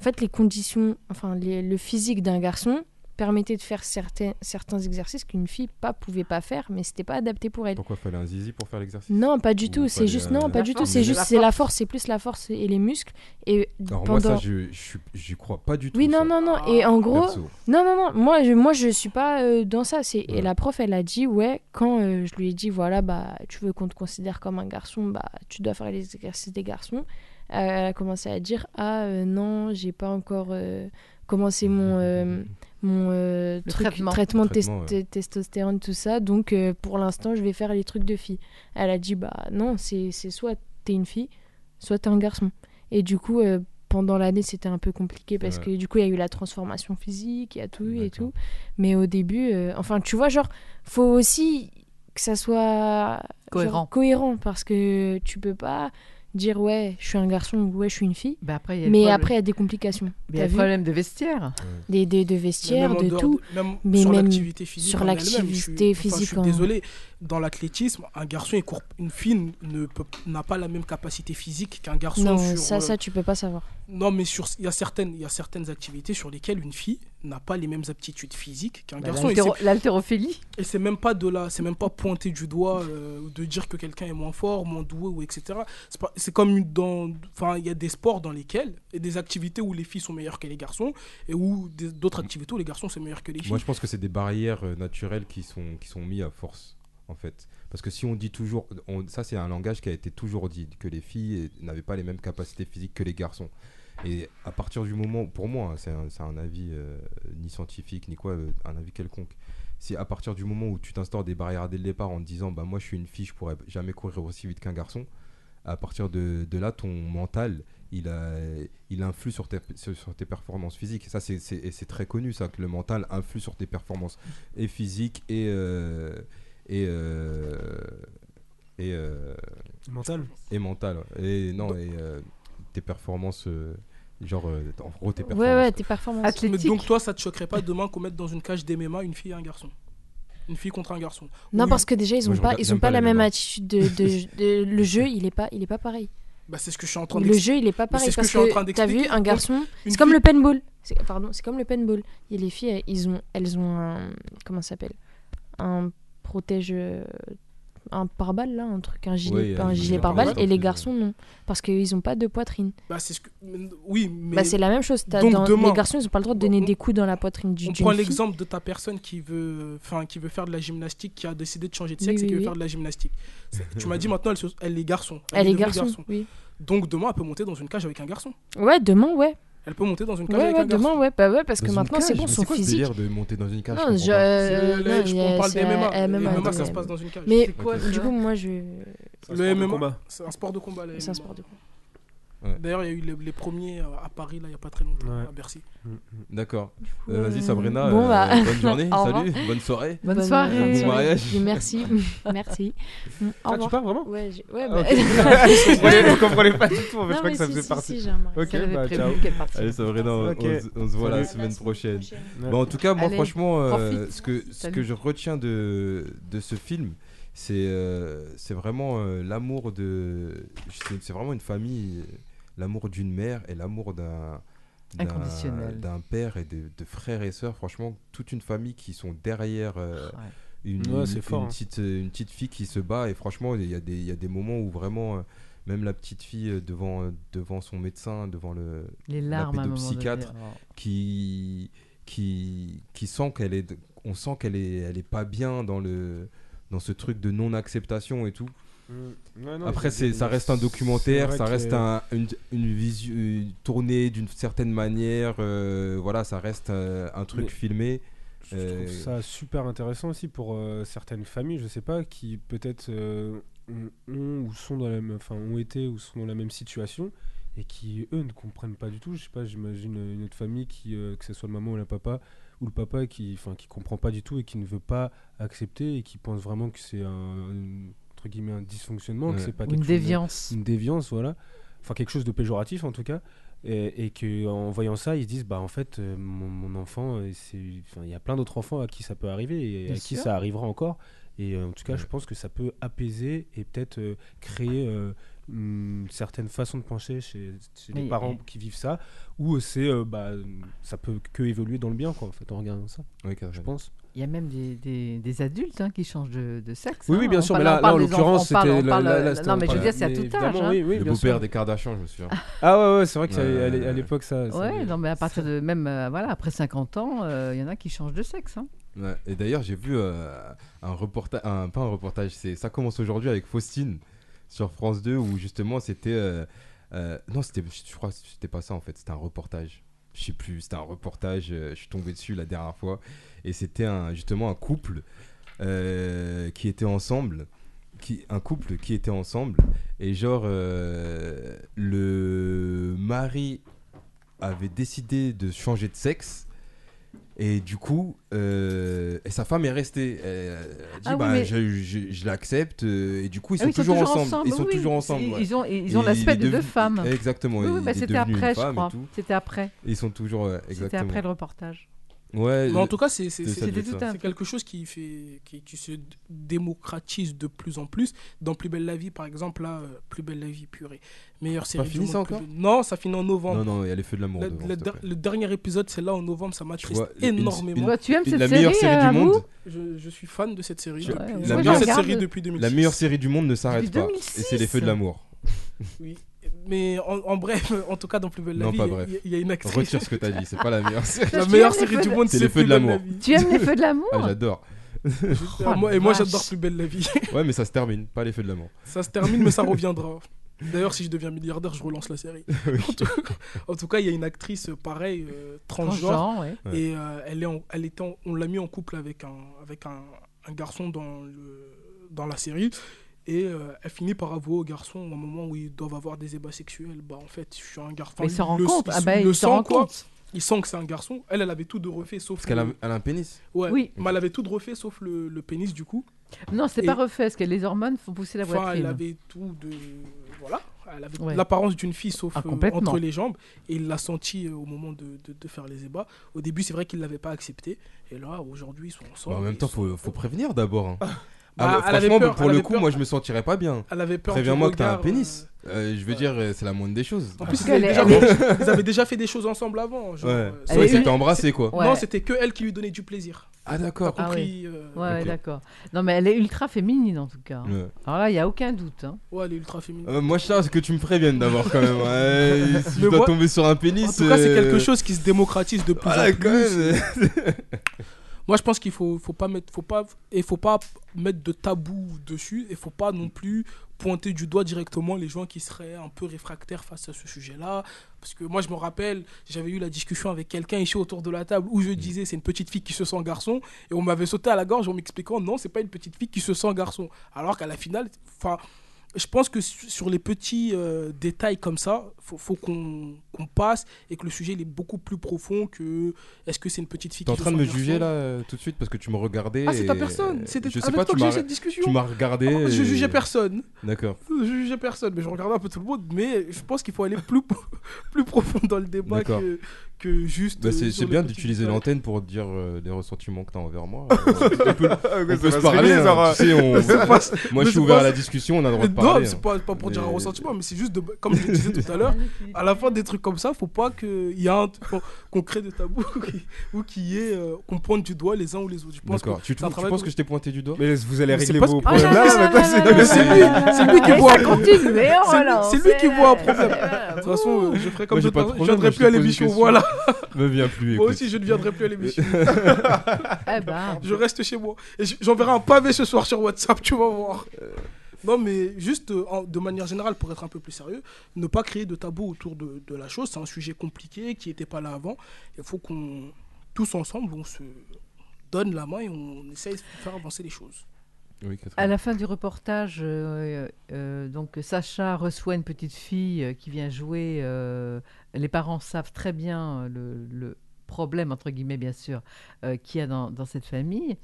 En fait, les conditions, enfin, les- le physique d'un garçon permettait de faire certains, certains exercices qu'une fille pas pouvait pas faire, mais c'était pas adapté pour elle. Pourquoi fallait un zizi pour faire l'exercice? Non, pas du Ou tout. C'est juste euh, non, pas La du tout. force, C'est juste c'est la force. c'est plus la force et les muscles. Et Alors pendant. moi ça je, j'y crois pas du tout. oui, non, ça, non, non. Et en gros, perso. non, non, non. Moi, je, moi, je suis pas euh, dans ça. C'est Ouais. et la prof, elle a dit ouais. Quand euh, je lui ai dit voilà, bah, tu veux qu'on te considère comme un garçon, bah, tu dois faire les exercices des garçons. Euh, elle a commencé à dire ah euh, non, j'ai pas encore euh, commencé mon euh, mon euh, truc, traitement. traitement de Traitement, testostérone tout ça. Donc euh, pour l'instant, je vais faire les trucs de fille. Elle a dit bah non, c'est c'est soit t'es une fille, soit t'es un garçon. Et du coup. euh, pendant l'année, c'était un peu compliqué parce Ouais. que du coup, il y a eu la transformation physique, il y a tout et tout. Mais au début, euh, enfin, tu vois, genre, faut aussi que ça soit genre, Cohérent. cohérent parce que tu peux pas dire ouais, je suis un garçon ou ouais, je suis une fille. Après, il y a le Mais problème- après, il y a des complications. il y a T'as le vu problème de vestiaire. des, des, de vestiaire, de tout. de- même mais sur même l'activité physique. sur je suis- l'activité enfin, physique Je suis en- désolé, dans l'athlétisme, un garçon, il court, une fille ne peut- n'a pas la même capacité physique qu'un garçon. Non, sur, ça, euh, ça, tu peux pas savoir. Non, mais sur- il y, a certaines- il y a certaines activités sur lesquelles une fille n'a pas les mêmes aptitudes physiques qu'un Ben, garçon. Et l'haltéro- c'est- L'haltérophilie. Et c'est même pas de là, c'est même pas pointer du doigt euh, ou de dire que quelqu'un est moins fort, moins doué ou etc. C'est pas- C'est comme une- dans, enfin il y a des sports dans lesquels et des activités où les filles sont meilleures que les garçons et où d'autres activités où les garçons sont meilleurs que les filles. Moi, je pense que c'est des barrières euh, naturelles qui sont, qui sont mises à force, en fait. Parce que si on dit toujours, on- ça c'est un langage qui a été toujours dit, que les filles n'avaient pas les mêmes capacités physiques que les garçons. Et à partir du moment, pour moi, hein, c'est un, avis euh, ni scientifique ni quoi, euh, un avis quelconque. Si à partir du moment où tu t'instaures des barrières dès le départ en te disant, bah moi je suis une fille, je pourrais jamais courir aussi vite qu'un garçon, à partir de, de là, ton mental, il, a, il influe sur tes, sur, sur tes performances physiques. Ça, c'est- c'est et c'est très connu, ça, que le mental influe sur tes performances et physiques et. euh, et. euh, et, Mental. et mentales. Et non, et tes performances. euh, genre, euh, en gros, tes Ouais, performances. ouais, tes performances. Mais Athlétique. donc toi, ça te choquerait pas demain qu'on mette dans une cage d'MMA une fille et un garçon? Une fille contre un garçon Non, Oui. parce que déjà, ils ont pas, ils ont pas pas la même attitude de, de- de- le jeu, il est pas, il est pas pareil. Bah, c'est ce que je suis en train Le jeu, il est pas pareil c'est ce que parce je suis en train que t'as vu un garçon, c'est comme le paintball. Pardon, c'est comme le paintball. Et les filles, elles- ils ont, elles ont un, comment ça s'appelle, un protège, euh, un pare-balles là, un truc, un gilet, Oui, un gilet pare-balles. Et les garçons non, parce qu'ils ont pas de poitrine. Bah, c'est ce que... mais- Oui, mais. Bah c'est la même chose. t'as Donc, dans- demain, les garçons, ils ont pas le droit de donner on- des coups dans la poitrine du. On prend l'exemple de ta personne qui veut, enfin, qui veut faire de la gymnastique, qui a décidé de changer de Oui, sexe et oui, qui veut oui. faire de la gymnastique. Tu m'as dit maintenant, elle, se- elle est garçon. Elle est devenue garçon. Oui. Donc demain, elle peut monter dans une cage avec un garçon. Ouais, demain, ouais. Elle peut monter dans une cage Ouais, avec ouais, un garçon. demain, ouais, bah ouais, parce que Dans une maintenant c'est cage bon, Mais son quoi ce physique. délire de monter dans une cage Non, je je, comprends pas. euh, C'est non, je- il y a- on parle c'est des MMA. un Les MMA, MMA, ça se euh, passe dans une cage. Mais C'est quoi, du coup, moi, je. C'est un Le sport de MMA, combat. c'est un sport de combat. C'est un MMA. sport de combat. D'ailleurs, il y a eu les, les premiers euh, à Paris, là, il n'y a pas très longtemps, Ouais. à Bercy. D'accord. coup, Euh, Vas-y euh, Sabrina, bon, euh, bah, bonne journée, au salut, bonne soirée. Bonne Bonne- soirée. Bon mariage. Et Merci. Merci. Mm, Au Ah, tu revoir. pars vraiment Ouais, j'ai- ouais, Ah, bah-. Vous comprenez- vous comprenez pas du tout, en fait, je Non, crois mais que ça si, faisait si, partie. si, j'ai remarqué. Ok, bah, prévu ciao. qu'elle. Allez Sabrina, on, Ok. on se- on se voit la Salut. semaine prochaine. Ouais. Bon, en tout cas, moi Allez, franchement, euh, profite. ce, que, ce Salut. que je retiens de, de ce film, c'est euh, c'est vraiment euh, l'amour de... C'est c'est vraiment une famille, euh, l'amour d'une mère et l'amour d'un... d'un- Inconditionnel. D'un père et de, de frères et sœurs, franchement, toute une famille qui sont derrière euh, Ouais. une, Ouais, une- c'est fort, une hein. petite, euh, une petite fille qui se bat. Et franchement, il y, a des- il y a des moments où vraiment, euh, même la petite fille devant, euh, devant son médecin, devant le, Les la larmes pédopsychiatre qui qui qui sent qu'elle est on sent qu'elle est elle est pas bien dans le dans ce truc de non acceptation et tout Mm. Non, après c'est- ça reste un documentaire ça reste un, une, une visu une tournée d'une certaine manière euh, voilà ça reste euh, un truc Mais- filmé Je Euh, trouve ça super intéressant aussi pour euh, certaines familles, je sais pas, qui peut-être euh, ont, ont ou sont dans la même, enfin ont été ou sont dans la même situation et qui eux ne comprennent pas du tout. Je sais pas, j'imagine une autre famille qui, euh, que ce soit le maman ou le papa ou le papa qui, enfin qui comprend pas du tout et qui ne veut pas accepter et qui pense vraiment que c'est un une- entre guillemets un dysfonctionnement, que c'est pas une chose de- déviance. une déviance, voilà. Enfin, quelque chose de péjoratif en tout cas. Et, et que en voyant ça, ils se disent bah en fait euh, mon, mon enfant, euh, c'est, enfin il y a plein d'autres enfants à qui ça peut arriver et Bien à qui ça arrivera encore. Et euh, en tout cas, Ouais. je pense que ça peut apaiser et peut-être euh, créer euh, une certaine façon de pencher chez, chez les parents qui vivent ça, ou c'est euh, bah ça peut que évoluer dans le bien quoi en fait en regardant ça, oui, je pense. Il y a même des, des, des adultes hein, qui changent de, de sexe. Oui, hein. oui, bien On sûr, parle- mais là, là, en l'occurrence, c'était Non, mais je veux dire, c'est à tout âge. hein. oui, oui, le bien beau-père des Kardashians je me souviens Ah ouais, ouais, c'est vrai que ça- Ouais. à l'é- à l'époque ça. ça- Ouais, non, mais à partir de même, euh, voilà, après 50 ans, euh, il y en a qui changent de sexe. hein. Ouais, Et d'ailleurs, j'ai vu euh, un reportage, un, pas un reportage, c'est ça commence aujourd'hui avec Faustine sur France 2 où justement c'était, euh, euh, non c'était, je crois, que c'était pas ça en fait, c'était un reportage. Je sais plus, c'était un reportage. euh, je suis tombé dessus la dernière fois et c'était un, justement un couple euh, qui était ensemble, qui, un couple qui était ensemble et genre euh, le mari avait décidé de changer de sexe. Et du coup, euh, et sa femme est restée. Elle a dit, Ah oui, bah, mais- je, je- je l'accepte. euh, Et du coup, ils Ah sont oui, toujours ensemble. Ils sont oui, toujours ensemble. Ils, ouais. ils ont, ils ont l'aspect de deux femmes. Exactement. Oui, bah, c'était après, je crois. C'était après. Et ils sont toujours. ouais, C'était après le reportage. Ouais. Mais en tout cas, c'est quelque chose qui, fait, qui, qui se démocratise de plus en plus. Dans Plus belle la vie, par exemple, là, euh, Plus belle la vie, purée. Meilleure série fini, ça Plus encore belle- Non, ça finit en novembre. Non, non, il y a les feux de l'amour Le, dernier épisode, c'est là en novembre, ça m'attriste une- énormément. Tu aimes cette La meilleure série euh, du Abou monde. Je, je suis fan de cette série. Depuis- Ouais. La meilleure- cette série depuis 2006. La meilleure série du monde ne s'arrête pas. 2006. Et c'est les feux de l'amour. Oui. Mais en, en bref, en tout cas, dans Plus belle la Non, vie, il y a- y une actrice. Retire ce que t'as dit. C'est pas la meilleure série. La meilleure série du de- monde, C'est les feux de l'amour. Tu aimes les feux de l'amour Ah, j'adore. Ah, moi- et moi, j'adore Plus belle la vie. Ouais, mais ça se termine. Pas les feux de l'amour. Ça se termine, mais ça reviendra. D'ailleurs, si je deviens milliardaire, je relance la série. En, tout, en tout cas, il y a une actrice euh, pareille, euh, transgenre. Ouais. et euh, elle est en- elle était en- on l'a mis en couple avec un, avec un, un garçon dans, le, dans la série. Et euh, elle finit par avouer au garçon, au moment où ils doivent avoir des ébats sexuels, bah en fait, je suis un garçon. Mais il s'en rend le- compte. il Ah bah, il le il s'en rend sent, quoi. compte. Il sent que c'est un garçon. Elle, elle avait tout de refait, sauf Parce qu'elle a, elle a un pénis. Ouais, Oui. mais elle avait tout de refait, sauf le, le pénis, du coup. Non, c'est Et- pas refait, parce que les hormones font pousser la Enfin, elle avait tout de. Voilà. Elle avait Ouais. l'apparence d'une fille, sauf Ah, euh, entre les jambes. Et il l'a senti euh, au moment de, de- de faire les ébats. Au début, c'est vrai qu'il ne l'avait pas accepté. Et là, aujourd'hui, ils sont ensemble. Bah, en même Ils temps, sont- faut, faut prévenir d'abord. hein. Ah, avait franchement, peur, pour le coup, peur. moi je me sentirais pas bien. Elle avait peur. Préviens-moi que t'as un pénis. Euh, je veux dire, euh, c'est la moindre des choses. En plus, ils avaient, déjà ils avaient déjà fait des choses ensemble avant. Genre, Ouais, euh, ils s'étaient embrassés quoi. Ouais. Non, c'était que elle qui lui donnait du plaisir. Ah d'accord. Ah compris euh, Ouais, d'accord. Non, mais elle est ultra féminine en tout cas. Ouais. Alors là, il n'y a aucun doute. hein. Ouais, elle est ultra féminine. Euh, moi je cherche que tu me préviennes d'abord quand même? Ouais, si je dois moi- tomber sur un pénis. En tout cas, c'est euh, quelque chose qui se démocratise de plus en plus. Moi, je pense qu'il faut, faut pas mettre, faut pas, et faut pas mettre de tabou dessus, et faut pas non plus pointer du doigt directement les gens qui seraient un peu réfractaires face à ce sujet-là. Parce que moi, je me rappelle, j'avais eu la discussion avec quelqu'un ici autour de la table où je disais c'est une petite fille qui se sent garçon, et on m'avait sauté à la gorge en m'expliquant non, c'est pas une petite fille qui se sent garçon. Alors qu'à la finale, enfin. Je pense que su- sur les petits euh, détails comme ça, faut, faut qu'on passe et que le sujet il est beaucoup plus profond que est-ce que c'est une petite fille T'es en train de me juger là euh, tout de suite parce que tu me regardais. ah, c'est ta personne. C'était sais avec pas, toi que j'ai cette discussion. tu m'as regardé. Ah, Je et- jugeais personne. D'accord. Je jugeais personne, mais je regardais un peu tout le monde. Mais je pense qu'il faut aller plus, plus profond dans le débat que, que juste. Bah, euh, c'est c'est bien d'utiliser l'antenne pour dire euh, les ressentiments que t'as envers moi. Euh, on peut, on peut ça se parler. hein, régler, tu sais, on- C'est pas- Moi je suis c'est ouvert pas- à la discussion, on a le droit de non, parler. c'est hein. pas, pas pour dire un ressentiment, mais c'est juste, de, comme je le disais tout à l'heure, à la fin des trucs comme ça, faut pas qu'il y a un- qu'on- crée des tabous ou qu'il y ait euh, qu'on pointe du doigt les uns ou les autres. Je pense D'accord. que Tu, c'est tu penses que- je t'ai pointé du doigt Mais vous allez c'est régler vos problèmes non, non, non, c'est- non, non, c'est non, lui- non, non, c'est non, qui non, voit un problème. C'est lui- c'est qui voit un problème. De toute façon, je ferai comme je je plus à l'émission. Voilà. Me viens plus. Moi écoute. aussi, je ne viendrai plus à l'émission. Eh ben, Je reste chez moi. Et j'enverrai un pavé ce soir sur WhatsApp, tu vas voir. Non, mais juste euh, de manière générale, pour être un peu plus sérieux, ne pas créer de tabou autour de, de la chose. C'est un sujet compliqué qui n'était pas là avant. Il faut qu'on, tous ensemble, on se donne la main et on essaye de faire avancer les choses. Oui. À la fin du reportage, euh, euh, donc Sacha reçoit une petite fille euh, qui vient jouer. les parents savent très bien le, le problème, entre guillemets, bien sûr, qu'il y a dans, dans cette famille.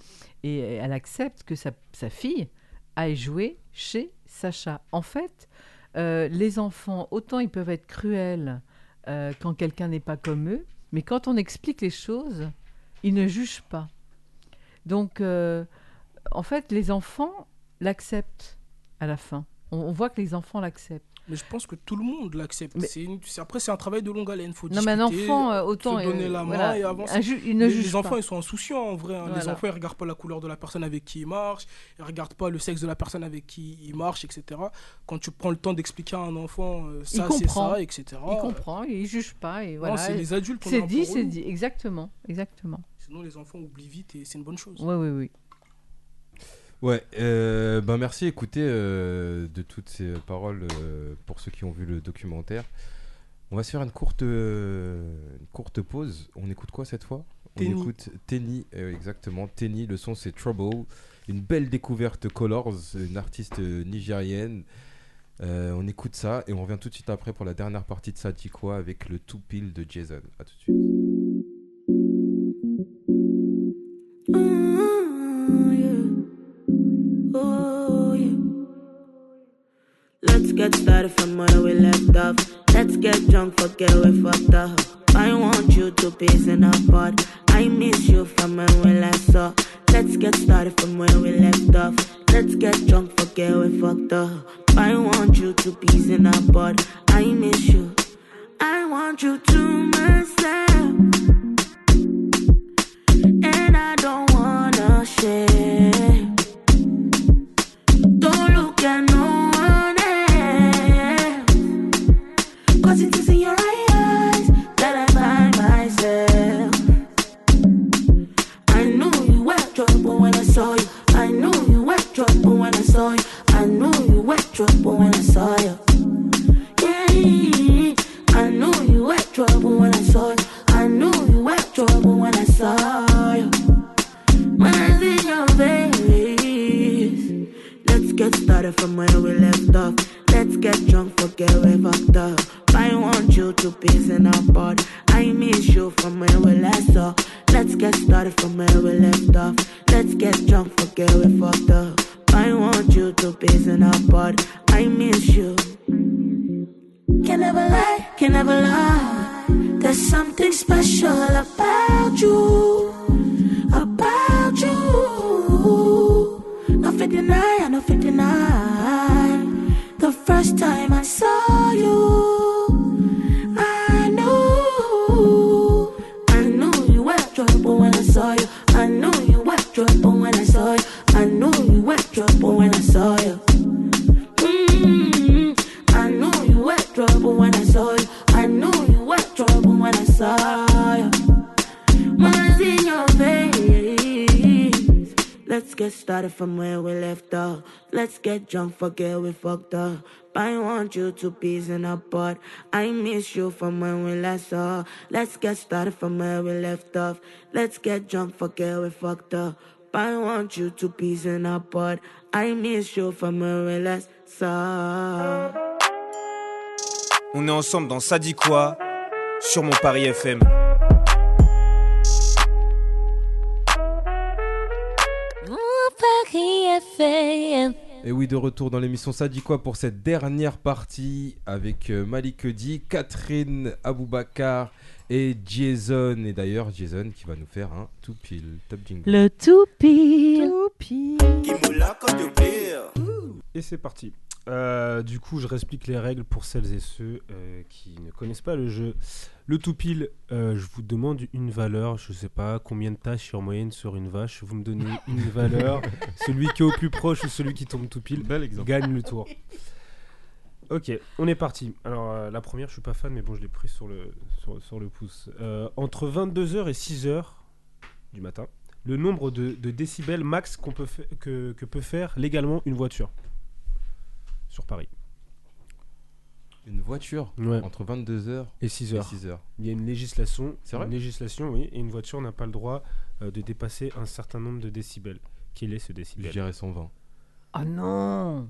Et elle accepte que sa, sa fille aille jouer chez Sacha. En fait, les enfants, autant ils peuvent être cruels quand quelqu'un n'est pas comme eux, mais quand on explique les choses, ils ne jugent pas. Donc, euh, en fait, les enfants l'acceptent à la fin. On, on voit que les enfants l'acceptent. Mais je pense que tout le monde l'accepte. Mais- une- Après, c'est un travail de longue haleine. Faut Non, mais un enfant, euh, autant. se donner euh, la main voilà, et avancer. ju- il ne les, juge les enfants, pas. ils sont insouciants en vrai. hein. Les enfants, ils regardent pas la couleur de la personne avec qui ils marchent, ils regardent pas le sexe de la personne avec qui ils marchent, etc. Quand tu prends le temps d'expliquer à un enfant euh, ça, c'est ça, etc. Il comprend, il juge pas. Et voilà. c'est les adultes. dit, c'est dit. Exactement, exactement. Sinon, les enfants oublient vite et c'est une bonne chose. Oui, oui, oui. Ouais, euh, ben merci. Écoutez, euh, de toutes ces paroles euh, pour ceux qui ont vu le documentaire. On va se faire une courte, euh, une courte pause. On écoute quoi cette fois? On écoute Tenny, exactement. Tenny, le son c'est Trouble. Une belle découverte Colors, une artiste nigérienne. On écoute ça et on revient tout de suite après pour la dernière partie de Sadikwa avec le tout pile de Jason. A tout de suite. Get started from where we left off. Let's get drunk, forget we fucked up. I want you to piece in apart. I miss you from when we last saw. Let's get started from where we left off. Let's get drunk, forget we fucked up. I want you to piece in apart. I miss you. I want you to myself. And I don't wanna share. Don't look at no Cause forget we fucked up. I want you to peace in a pot. I miss you from when we last saw. Let's get started from where we left off. Let's get drunk, forget we fucked up. I want you to peace in a pot. I miss you from when we last saw. On est ensemble dans Ça dit quoi sur mon Paris FM. Et oui, de retour dans l'émission Ça dit quoi pour cette dernière partie avec euh, Malik Di, Catherine Aboubakar et Jason. Et d'ailleurs, Jason qui va nous faire un tout pile top jingle. Le tout pile. Tout pile. Et c'est parti. Euh, du coup, je réexplique les règles pour celles et ceux euh, qui ne connaissent pas le jeu. Le tout pile, euh, je vous demande une valeur, je sais pas combien de tâches en moyenne sur une vache. Vous me donnez une valeur. celui qui est au plus proche ou celui qui tombe tout pile gagne le tour. Ok, on est parti. Alors, euh, la première, je suis pas fan, mais bon, je l'ai pris sur le, sur, sur le pouce. Euh, entre 22h et 6h du matin, le nombre de, de décibels max qu'on peut que peut faire légalement une voiture sur Paris. Une voiture Ouais. entre 22h Et 6 et heures. 6h. Il y a une législation. C'est vrai Une législation, oui. Et une voiture n'a pas le droit euh, de dépasser un certain nombre de décibels. Quel est ce Je décibel dirais 120. Ah non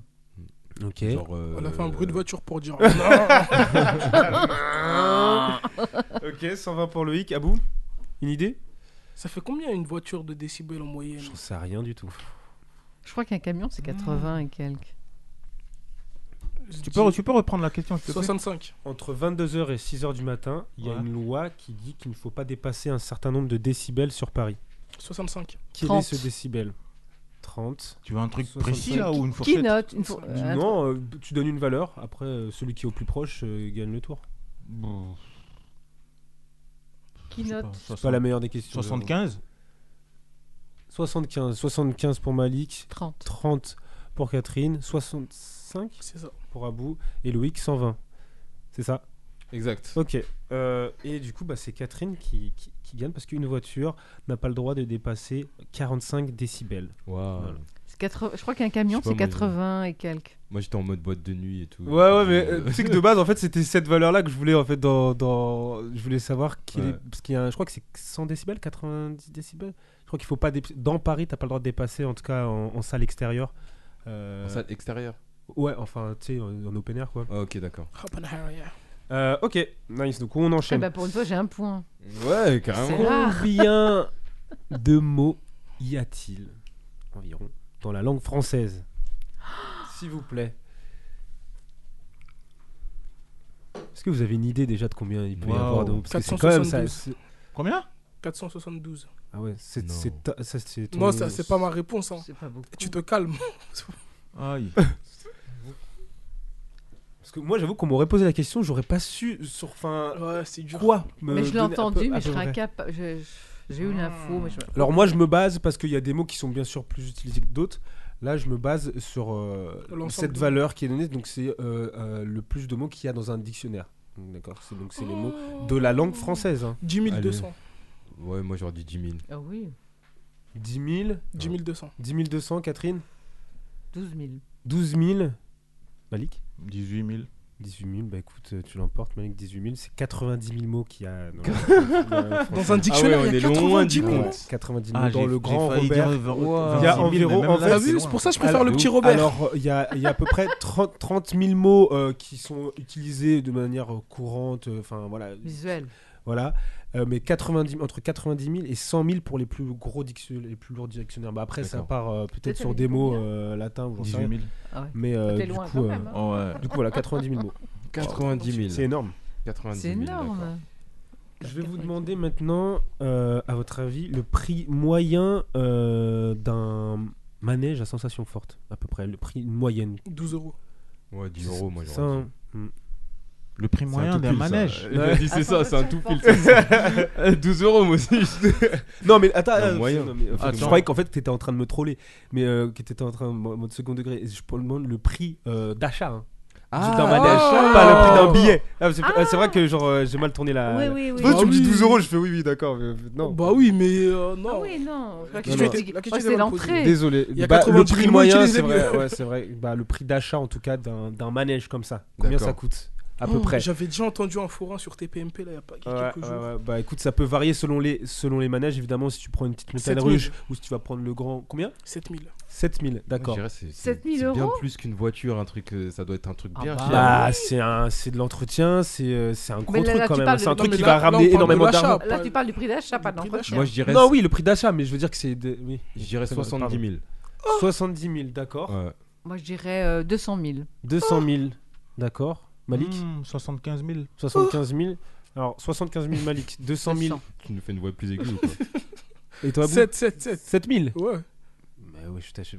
Ok. Genre, euh, On a fait un bruit de voiture pour dire. ok, 120 pour Loïc. Abou Une idée? Ça fait combien une voiture de décibels en moyenne? J'en sais rien du tout. Je crois qu'un camion, c'est 80 et quelques. Tu peux, tu peux reprendre la question, s'il te plaît 65. Entre 22h et 6h du matin, il y a Ouais. une loi qui dit qu'il ne faut pas dépasser un certain nombre de décibels sur Paris. 65. Quel 30. est ce décibel? 30. Tu veux un truc 65. précis là ou une Qui fourchette? note une fois- Dis euh, non, euh, tu donnes une valeur. Après, euh, celui qui est au plus proche euh, gagne le tour. Bon, Qui je sais note pas, C'est 60 pas la meilleure des questions. 75 75. 75 pour Malik. 30. 30 pour Catherine. 65 C'est ça. pour Abou. Et Loïc, 120. C'est ça? Exact. Ok. Euh, et du coup, bah, c'est Catherine qui, qui- qui gagne parce qu'une voiture n'a pas le droit de dépasser 45 décibels. Waouh. Voilà. C'est 80 Je crois qu'un camion, c'est pas, moi, je- 80 et quelques. Moi j'étais en mode boîte de nuit et tout. Ouais, ouais, mais Euh, euh, tu sais que de base, en fait, c'était cette valeur-là que je voulais, en fait, dans. dans... Je voulais savoir qu'il Ouais. est. Parce qu'il y a un- Je crois que c'est 100 décibels, 90 décibels. Je crois qu'il faut pas. dép- Dans Paris, t'as pas le droit de dépasser, en tout cas, en, en salle extérieure. Euh, En salle extérieure. Ouais, enfin, tu sais, en, en open air, quoi. Ah, ok, d'accord. Oppenheimer, yeah. Euh, ok, nice. Donc, on Eh enchaîne. ben, pour une fois, j'ai un point. Ouais, carrément. Combien de mots y a-t-il environ dans la langue française? S'il vous plaît. Est-ce que vous avez une idée déjà de combien il peut y Wow. avoir de mots? Parce que c'est quand même ça. 472. Combien? 472. Ah ouais, c'est Non. c'est ta- ça, c'est ton- Non, ça, c'est pas ma réponse. hein. C'est pas beaucoup. Tu te calmes. Aïe. Que moi, j'avoue qu'on m'aurait posé la question, j'aurais pas su sur. Enfin, Ouais, c'est dur. quoi me Mais je l'ai donner à peu- entendu, à mais peu je serais près. incapable. je- je- J'ai eu l'info, mais je. Alors moi, je me base parce qu'il y a des mots qui sont bien sûr plus utilisés que d'autres. Là, je me base sur euh, L'ensemble cette valeur qui est donnée. Donc, c'est euh, euh, le plus de mots qu'il y a dans un dictionnaire. D'accord. C'est donc c'est les mots de la langue française. hein. 10 200. Ouais, moi j'aurais dit 10 000. Ah oui, 10 000, 10 200. 10 200, Catherine? 12 000. 12 000, Malik 18 000. 18 000, bah écoute, euh, tu l'emportes, Malik, 18 000. C'est 90 000 mots qu'il y a dans, Dans un dictionnaire, on il y a est loin 90 du 000 compte. mots. 90 000 Ah, dans le grand Robert. dire Wow. Il y a 26 000, environ- en T'as c'est vu loin. C'est pour ça que je préfère Alors, le petit Robert. Alors, il y a, il y a à peu près 30, 30 000 mots euh, qui sont utilisés de manière euh, courante. euh, Enfin, voilà. Visuel. Voilà. Euh, mais 90, entre 90 000 et 100 000 pour les plus gros les plus lourds dictionnaires. Bah après, ça part euh, peut-être sur des mots euh, latins ou j'en sais rien. Ah ouais. Mais du, coup, du coup, voilà, 90 000 mots. 90 000. C'est énorme. C'est énorme. je vais vous demander maintenant, à votre avis, le prix moyen d'un manège à sensation forte, à peu près, le prix moyenne. 12 euros. Ouais, 10 euros, moi, j'aurais le prix moyen d'un manège. c'est ça, c'est un tout pile. 12 euros, moi aussi. non, mais attends, euh, je croyais qu'en fait, t'étais en train de me troller, mais euh, que t'étais en train, mode second degré, je demande le prix euh, d'achat. Hein. Ah, d'un manège, oh pas le prix d'un billet. Ah, c'est vrai que genre j'ai mal tourné la. Oui, oui, oui. Tu me dis 12 euros, je fais oui, oui, d'accord. Non. Bah oui, mais non. Ah oui, non. La question, c'est l'entrée. Désolé. Bah, le prix moyen, c'est vrai. c'est vrai. Bah, le prix d'achat en tout cas d'un manège comme ça. Combien ça coûte? à oh, peu près. J'avais déjà entendu un forum sur TPMP là, il y a pas il y ouais, jours. Ouais. Bah écoute, ça peut varier selon les, selon les manèges, évidemment, si tu prends une petite montagne rouge ou si tu vas prendre le grand. Combien? 7000. 7000, d'accord. 7000 euros. C'est bien plus qu'une voiture, un truc, euh, ça doit être un truc ah bien. Bah, bah oui. c'est de l'entretien, c'est euh, un gros là, truc là, quand même. Hein. C'est un truc qui va ramener énormément d'argent. Là, tu parles du prix d'achat, pas d'entretien. Moi, je dirais. Non, oui, le prix d'achat, mais je veux dire que c'est. Oui. Je dirais 70 000. 70 000, d'accord. Moi, je dirais 200 000. 200 000, d'accord. Malik 75 000. 75 000 Alors, 75 000 Malik, 200 000. Tu nous fais une voix plus aiguë ou quoi? Et toi, 7, 7, 7 000 Ouais ouais, je, suis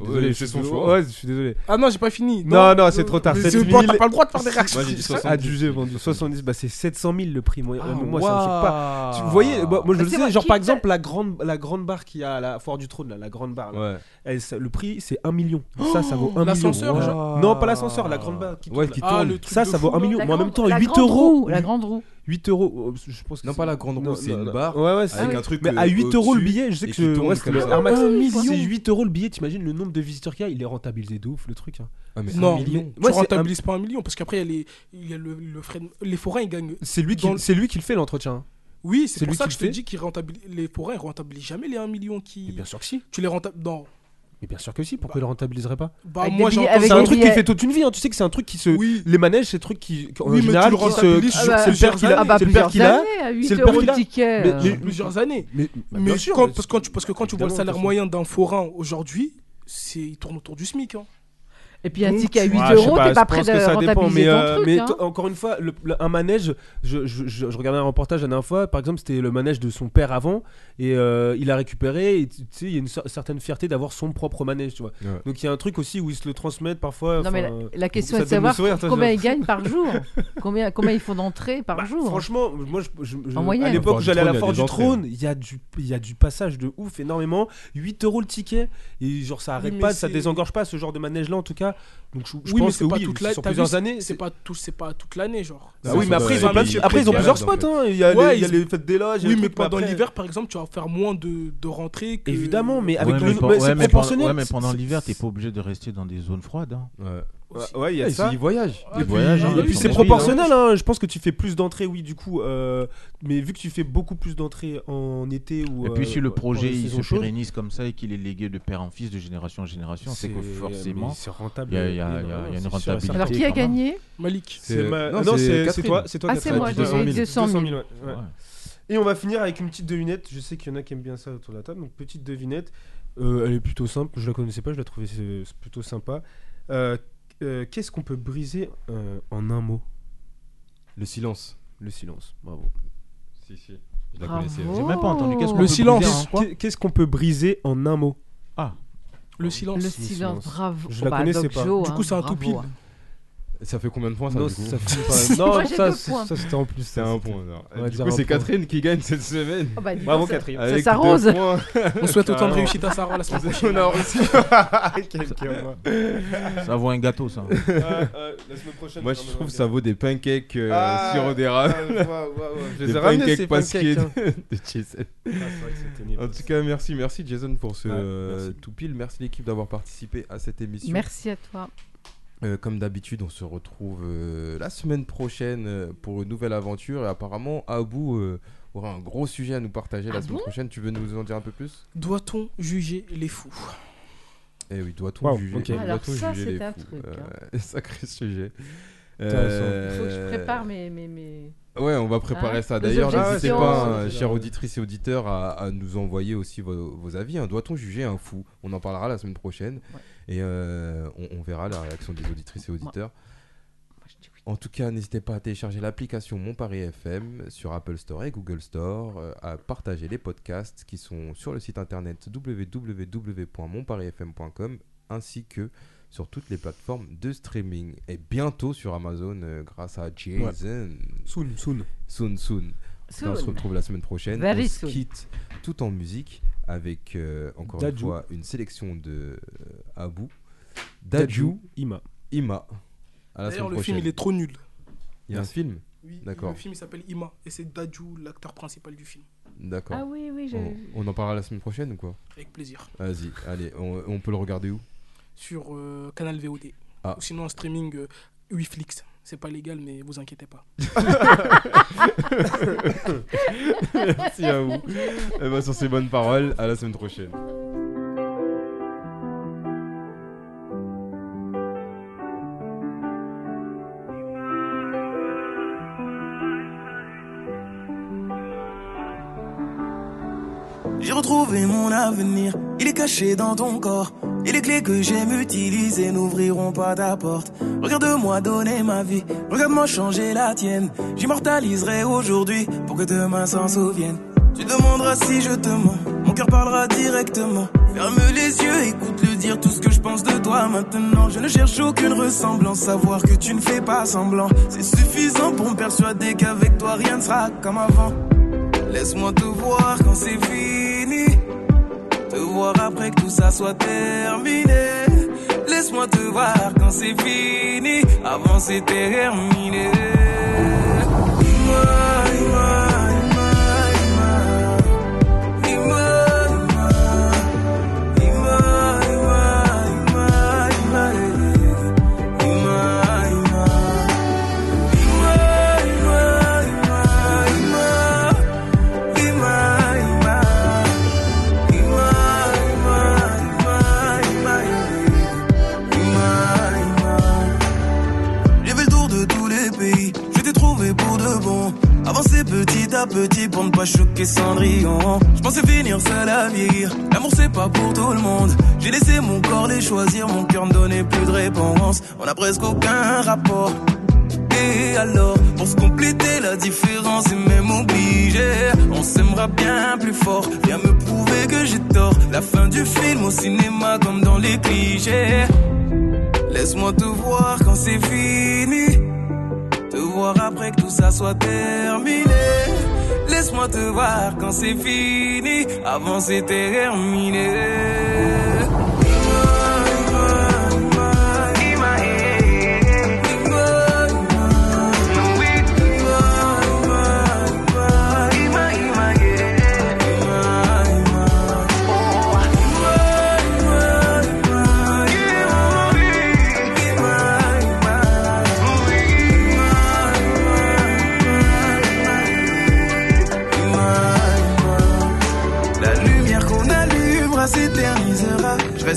désolé. c'est son choix. Ouais, je suis désolé. Ah non, j'ai pas fini. Non, non, c'est trop tard. 7000. T'as pas le droit de faire des réactions. Moi, j'ai 70. Hein. bah, c'est 700 000 le prix. Moi, euh, moi ça me choque pas. Ah. Vous voyez, bah, moi, je ah, le sais, genre par exemple, la grande, la grande barre qui a à la foire du trône, là, la grande barre. le prix, c'est 1 million. Oh ça, ça vaut 1 million. L'ascenseur, Non, pas l'ascenseur, la grande barre. Qui tourne. Ah, ça, ça vaut 1 million. Mais en même temps, 8 euros. La grande roue. 8 euros. Oh, je pense que non, pas la grande roue, c'est une barre. Ouais, ouais, avec un truc. Mais euh, à 8 euros le billet, je sais que c'est C'est 8 euros le billet, t'imagines le nombre de visiteurs qu'il y a, il est rentabilisé de ouf le truc. Hein. Ah, mais non, million. tu rentabilises pas un million parce qu'après, il y a le frais. Les forains, ils gagnent. C'est lui qui le fait l'entretien. Hein. Oui, c'est pour ça que je te dis que les forains ne rentabilisent jamais les 1 million qui. Bien sûr que si. Tu les rentabilises. Mais bien sûr que si, pourquoi bah. il le rentabiliserait pas bah, moi, C'est un truc qui fait toute une vie, hein. tu sais que c'est un truc qui se. Oui. Les manèges, c'est un truc qui. En oui, général, qui se. C'est le père qu'il a. C'est le père qu'il a. C'est le père qu'il a. Plusieurs années. Mais bah, bien sûr. Parce que quand tu vois le salaire moyen d'un forain aujourd'hui, il tourne autour du SMIC. Hein. Et puis un Donc, ticket à 8 euros, t'es pas prêt de rentabiliser dépend, mais, ton truc, mais hein. encore une fois, un manège, je, je, regardais un reportage la dernière fois, par exemple, c'était le manège de son père avant, et euh, il a récupéré, tu sais, il y a une certaine fierté d'avoir son propre manège, tu vois. Donc il y a un truc aussi où ils se le transmettent parfois. Non, mais la, question est de savoir combien ils gagnent par jour, combien, combien ils font d'entrées par bah, jour. Franchement, moi, à l'époque où j'allais à la Fort du Trône, il y, a du, il y a du passage de ouf énormément, 8 euros le ticket, et genre ça arrête pas, ça désengorge pas ce genre de manège-là en tout cas. Donc je, je oui, pense que pas oui, toute la... années. C'est pas tout, c'est pas toute l'année, genre. Ah oui, mais après ils, ont plusieurs spots. Hein. Il y a, les, y a les, fêtes des loges. Oui, mais pendant après... l'hiver, par exemple, tu vas faire moins de, de rentrées. Que... Évidemment, mais avec ouais, le, ouais, c'est. Ouais, mais pendant l'hiver, t'es pas obligé de rester dans des zones froides. Hein. Ouais. Ouais, il y a ah, ça. Et puis, c'est proportionnel. Hein. Je pense que tu fais plus d'entrées, oui, du coup. Euh, mais vu que tu fais beaucoup plus d'entrées en été ou. Et puis si euh, le projet il se pérennise comme ça et qu'il est légué de père en fils, de génération en génération, c'est que forcément. C'est rentable. Il y a, y a, une rentabilité. Alors qui a gagné Malik. Non, c'est toi. C'est toi. Ah, c'est moi. J'ai 200 000. Et on va finir avec une petite devinette. Je sais qu'il y en a qui aiment bien ça autour de la table. Donc petite devinette. Euh, elle est plutôt simple. Je la connaissais pas. Je la trouvais plutôt sympa. Euh, qu'est-ce qu'on peut briser euh, en un mot? Le silence. Le silence, bravo. Si, si. Je la connaissais. J'ai même pas entendu. Qu'est-ce qu'on peut Le silence. Qu'est-ce qu'on peut briser en un mot? Ah. Le silence. Le silence, bravo. Je la bah, connaissais pas. Du coup, hein, c'est un tout pile. Hein. Ça fait combien de points ça Non, du ça fait pas... non ça, c'était en plus. C'est un point. Du coup, c'est. Catherine qui gagne cette semaine. Oh, bah, Bravo, Catherine. Ça avec s'arrose. On souhaite autant de réussite à Sarah la semaine prochaine. Ça vaut un gâteau, ça. Ah, ah, ah, moi, je trouve que ça vaut des pancakes euh, Ah, sirop d'érable. Des pancakes pasqués hein. de Jason. En tout cas, merci, merci Jason pour ce euh, tout pile. Merci l'équipe d'avoir participé à cette émission. Merci à toi. Euh, comme d'habitude, on se retrouve euh, la semaine prochaine euh, pour une nouvelle aventure. Et apparemment, Abou aura un gros sujet à nous partager la ah semaine prochaine. Tu veux nous en dire un peu plus? Doit-on juger les fous? Eh oui, doit-on juger, ça, juger les un fous? truc, hein. Sacré sujet. Il faut que je prépare mes... mes, mes... Ouais, on va préparer ah ça. D'ailleurs, n'hésitez pas, ah, hein, euh, chères auditrices et auditeurs, à, nous envoyer aussi vos, avis. Hein. Doit-on juger un fou? On en parlera la semaine prochaine et euh, on, on verra la réaction des auditrices et auditeurs. En tout cas, n'hésitez pas à télécharger l'application Mon Paris FM sur Apple Store et Google Store, euh, à partager les podcasts qui sont sur le site internet www.monparisfm.com ainsi que sur toutes les plateformes de streaming et bientôt sur Amazon euh, grâce à Jason. Soon, soon. Soon, soon. Cas, On se Soon. retrouve la semaine prochaine. Very on se soon. quitte tout en musique avec euh, encore une fois une sélection de euh, Abou. Dadju, Ima. Ima. D'ailleurs, le film, il est trop nul. Il y a un film Oui, D'accord. Le film, il s'appelle Ima. Et c'est Dadju, l'acteur principal du film. D'accord. Ah oui, oui, j'ai On, on en parlera la semaine prochaine ou quoi? Avec plaisir. Vas-y, allez, on, on peut le regarder où? Sur euh, Canal VOD. Ah. Ou sinon en streaming euh, Wiflix. C'est pas légal, mais vous inquiétez pas. Merci à vous. Et ben, sur ces bonnes paroles, à la semaine prochaine. Retrouvé mon avenir, il est caché dans ton corps. Et les clés que j'aime utiliser n'ouvriront pas ta porte. Regarde-moi donner ma vie, regarde-moi changer la tienne. J'immortaliserai aujourd'hui pour que demain s'en souvienne. Tu demanderas si je te mens, mon cœur parlera directement. Ferme les yeux, écoute-le dire tout ce que je pense de toi maintenant. Je ne cherche aucune ressemblance, savoir que tu ne fais pas semblant. C'est suffisant pour me persuader qu'avec toi rien ne sera comme avant. Laisse-moi te voir quand c'est fini. Te voir après que tout ça soit terminé. Laisse-moi te voir quand c'est fini. Avant c'est terminé. Petit pour ne pas choquer Cendrillon. Je pensais finir seul à vieillir. L'amour c'est pas pour tout le monde. J'ai laissé mon corps les choisir, mon cœur ne donnait plus de réponse. On a presque aucun rapport. Et alors, pour se compléter la différence et même obligé, on s'aimera bien plus fort. Viens me prouver que j'ai tort. La fin du film au cinéma comme dans les clichés. Laisse-moi te voir quand c'est fini. Te voir après que tout ça soit terminé. Laisse-moi te voir quand c'est fini. Avant c'est terminé.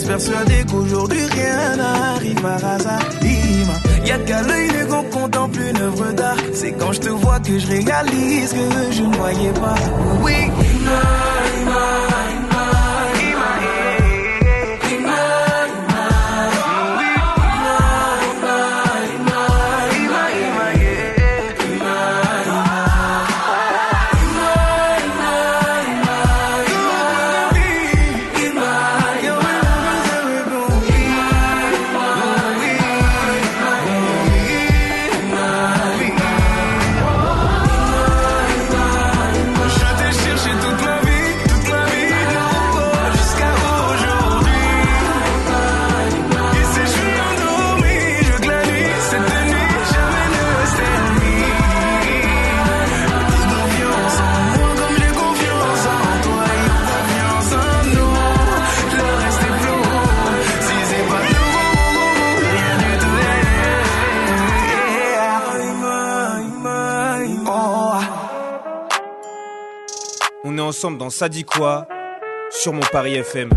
Persuadé qu'aujourd'hui rien n'arrive par hasard. Ima, y a qu'à l'œil nu qu'on contemple une œuvre d'art. C'est quand je te vois que je réalise que je ne voyais pas. Oui, Ensemble dans Ça sur. Mon Paris FM.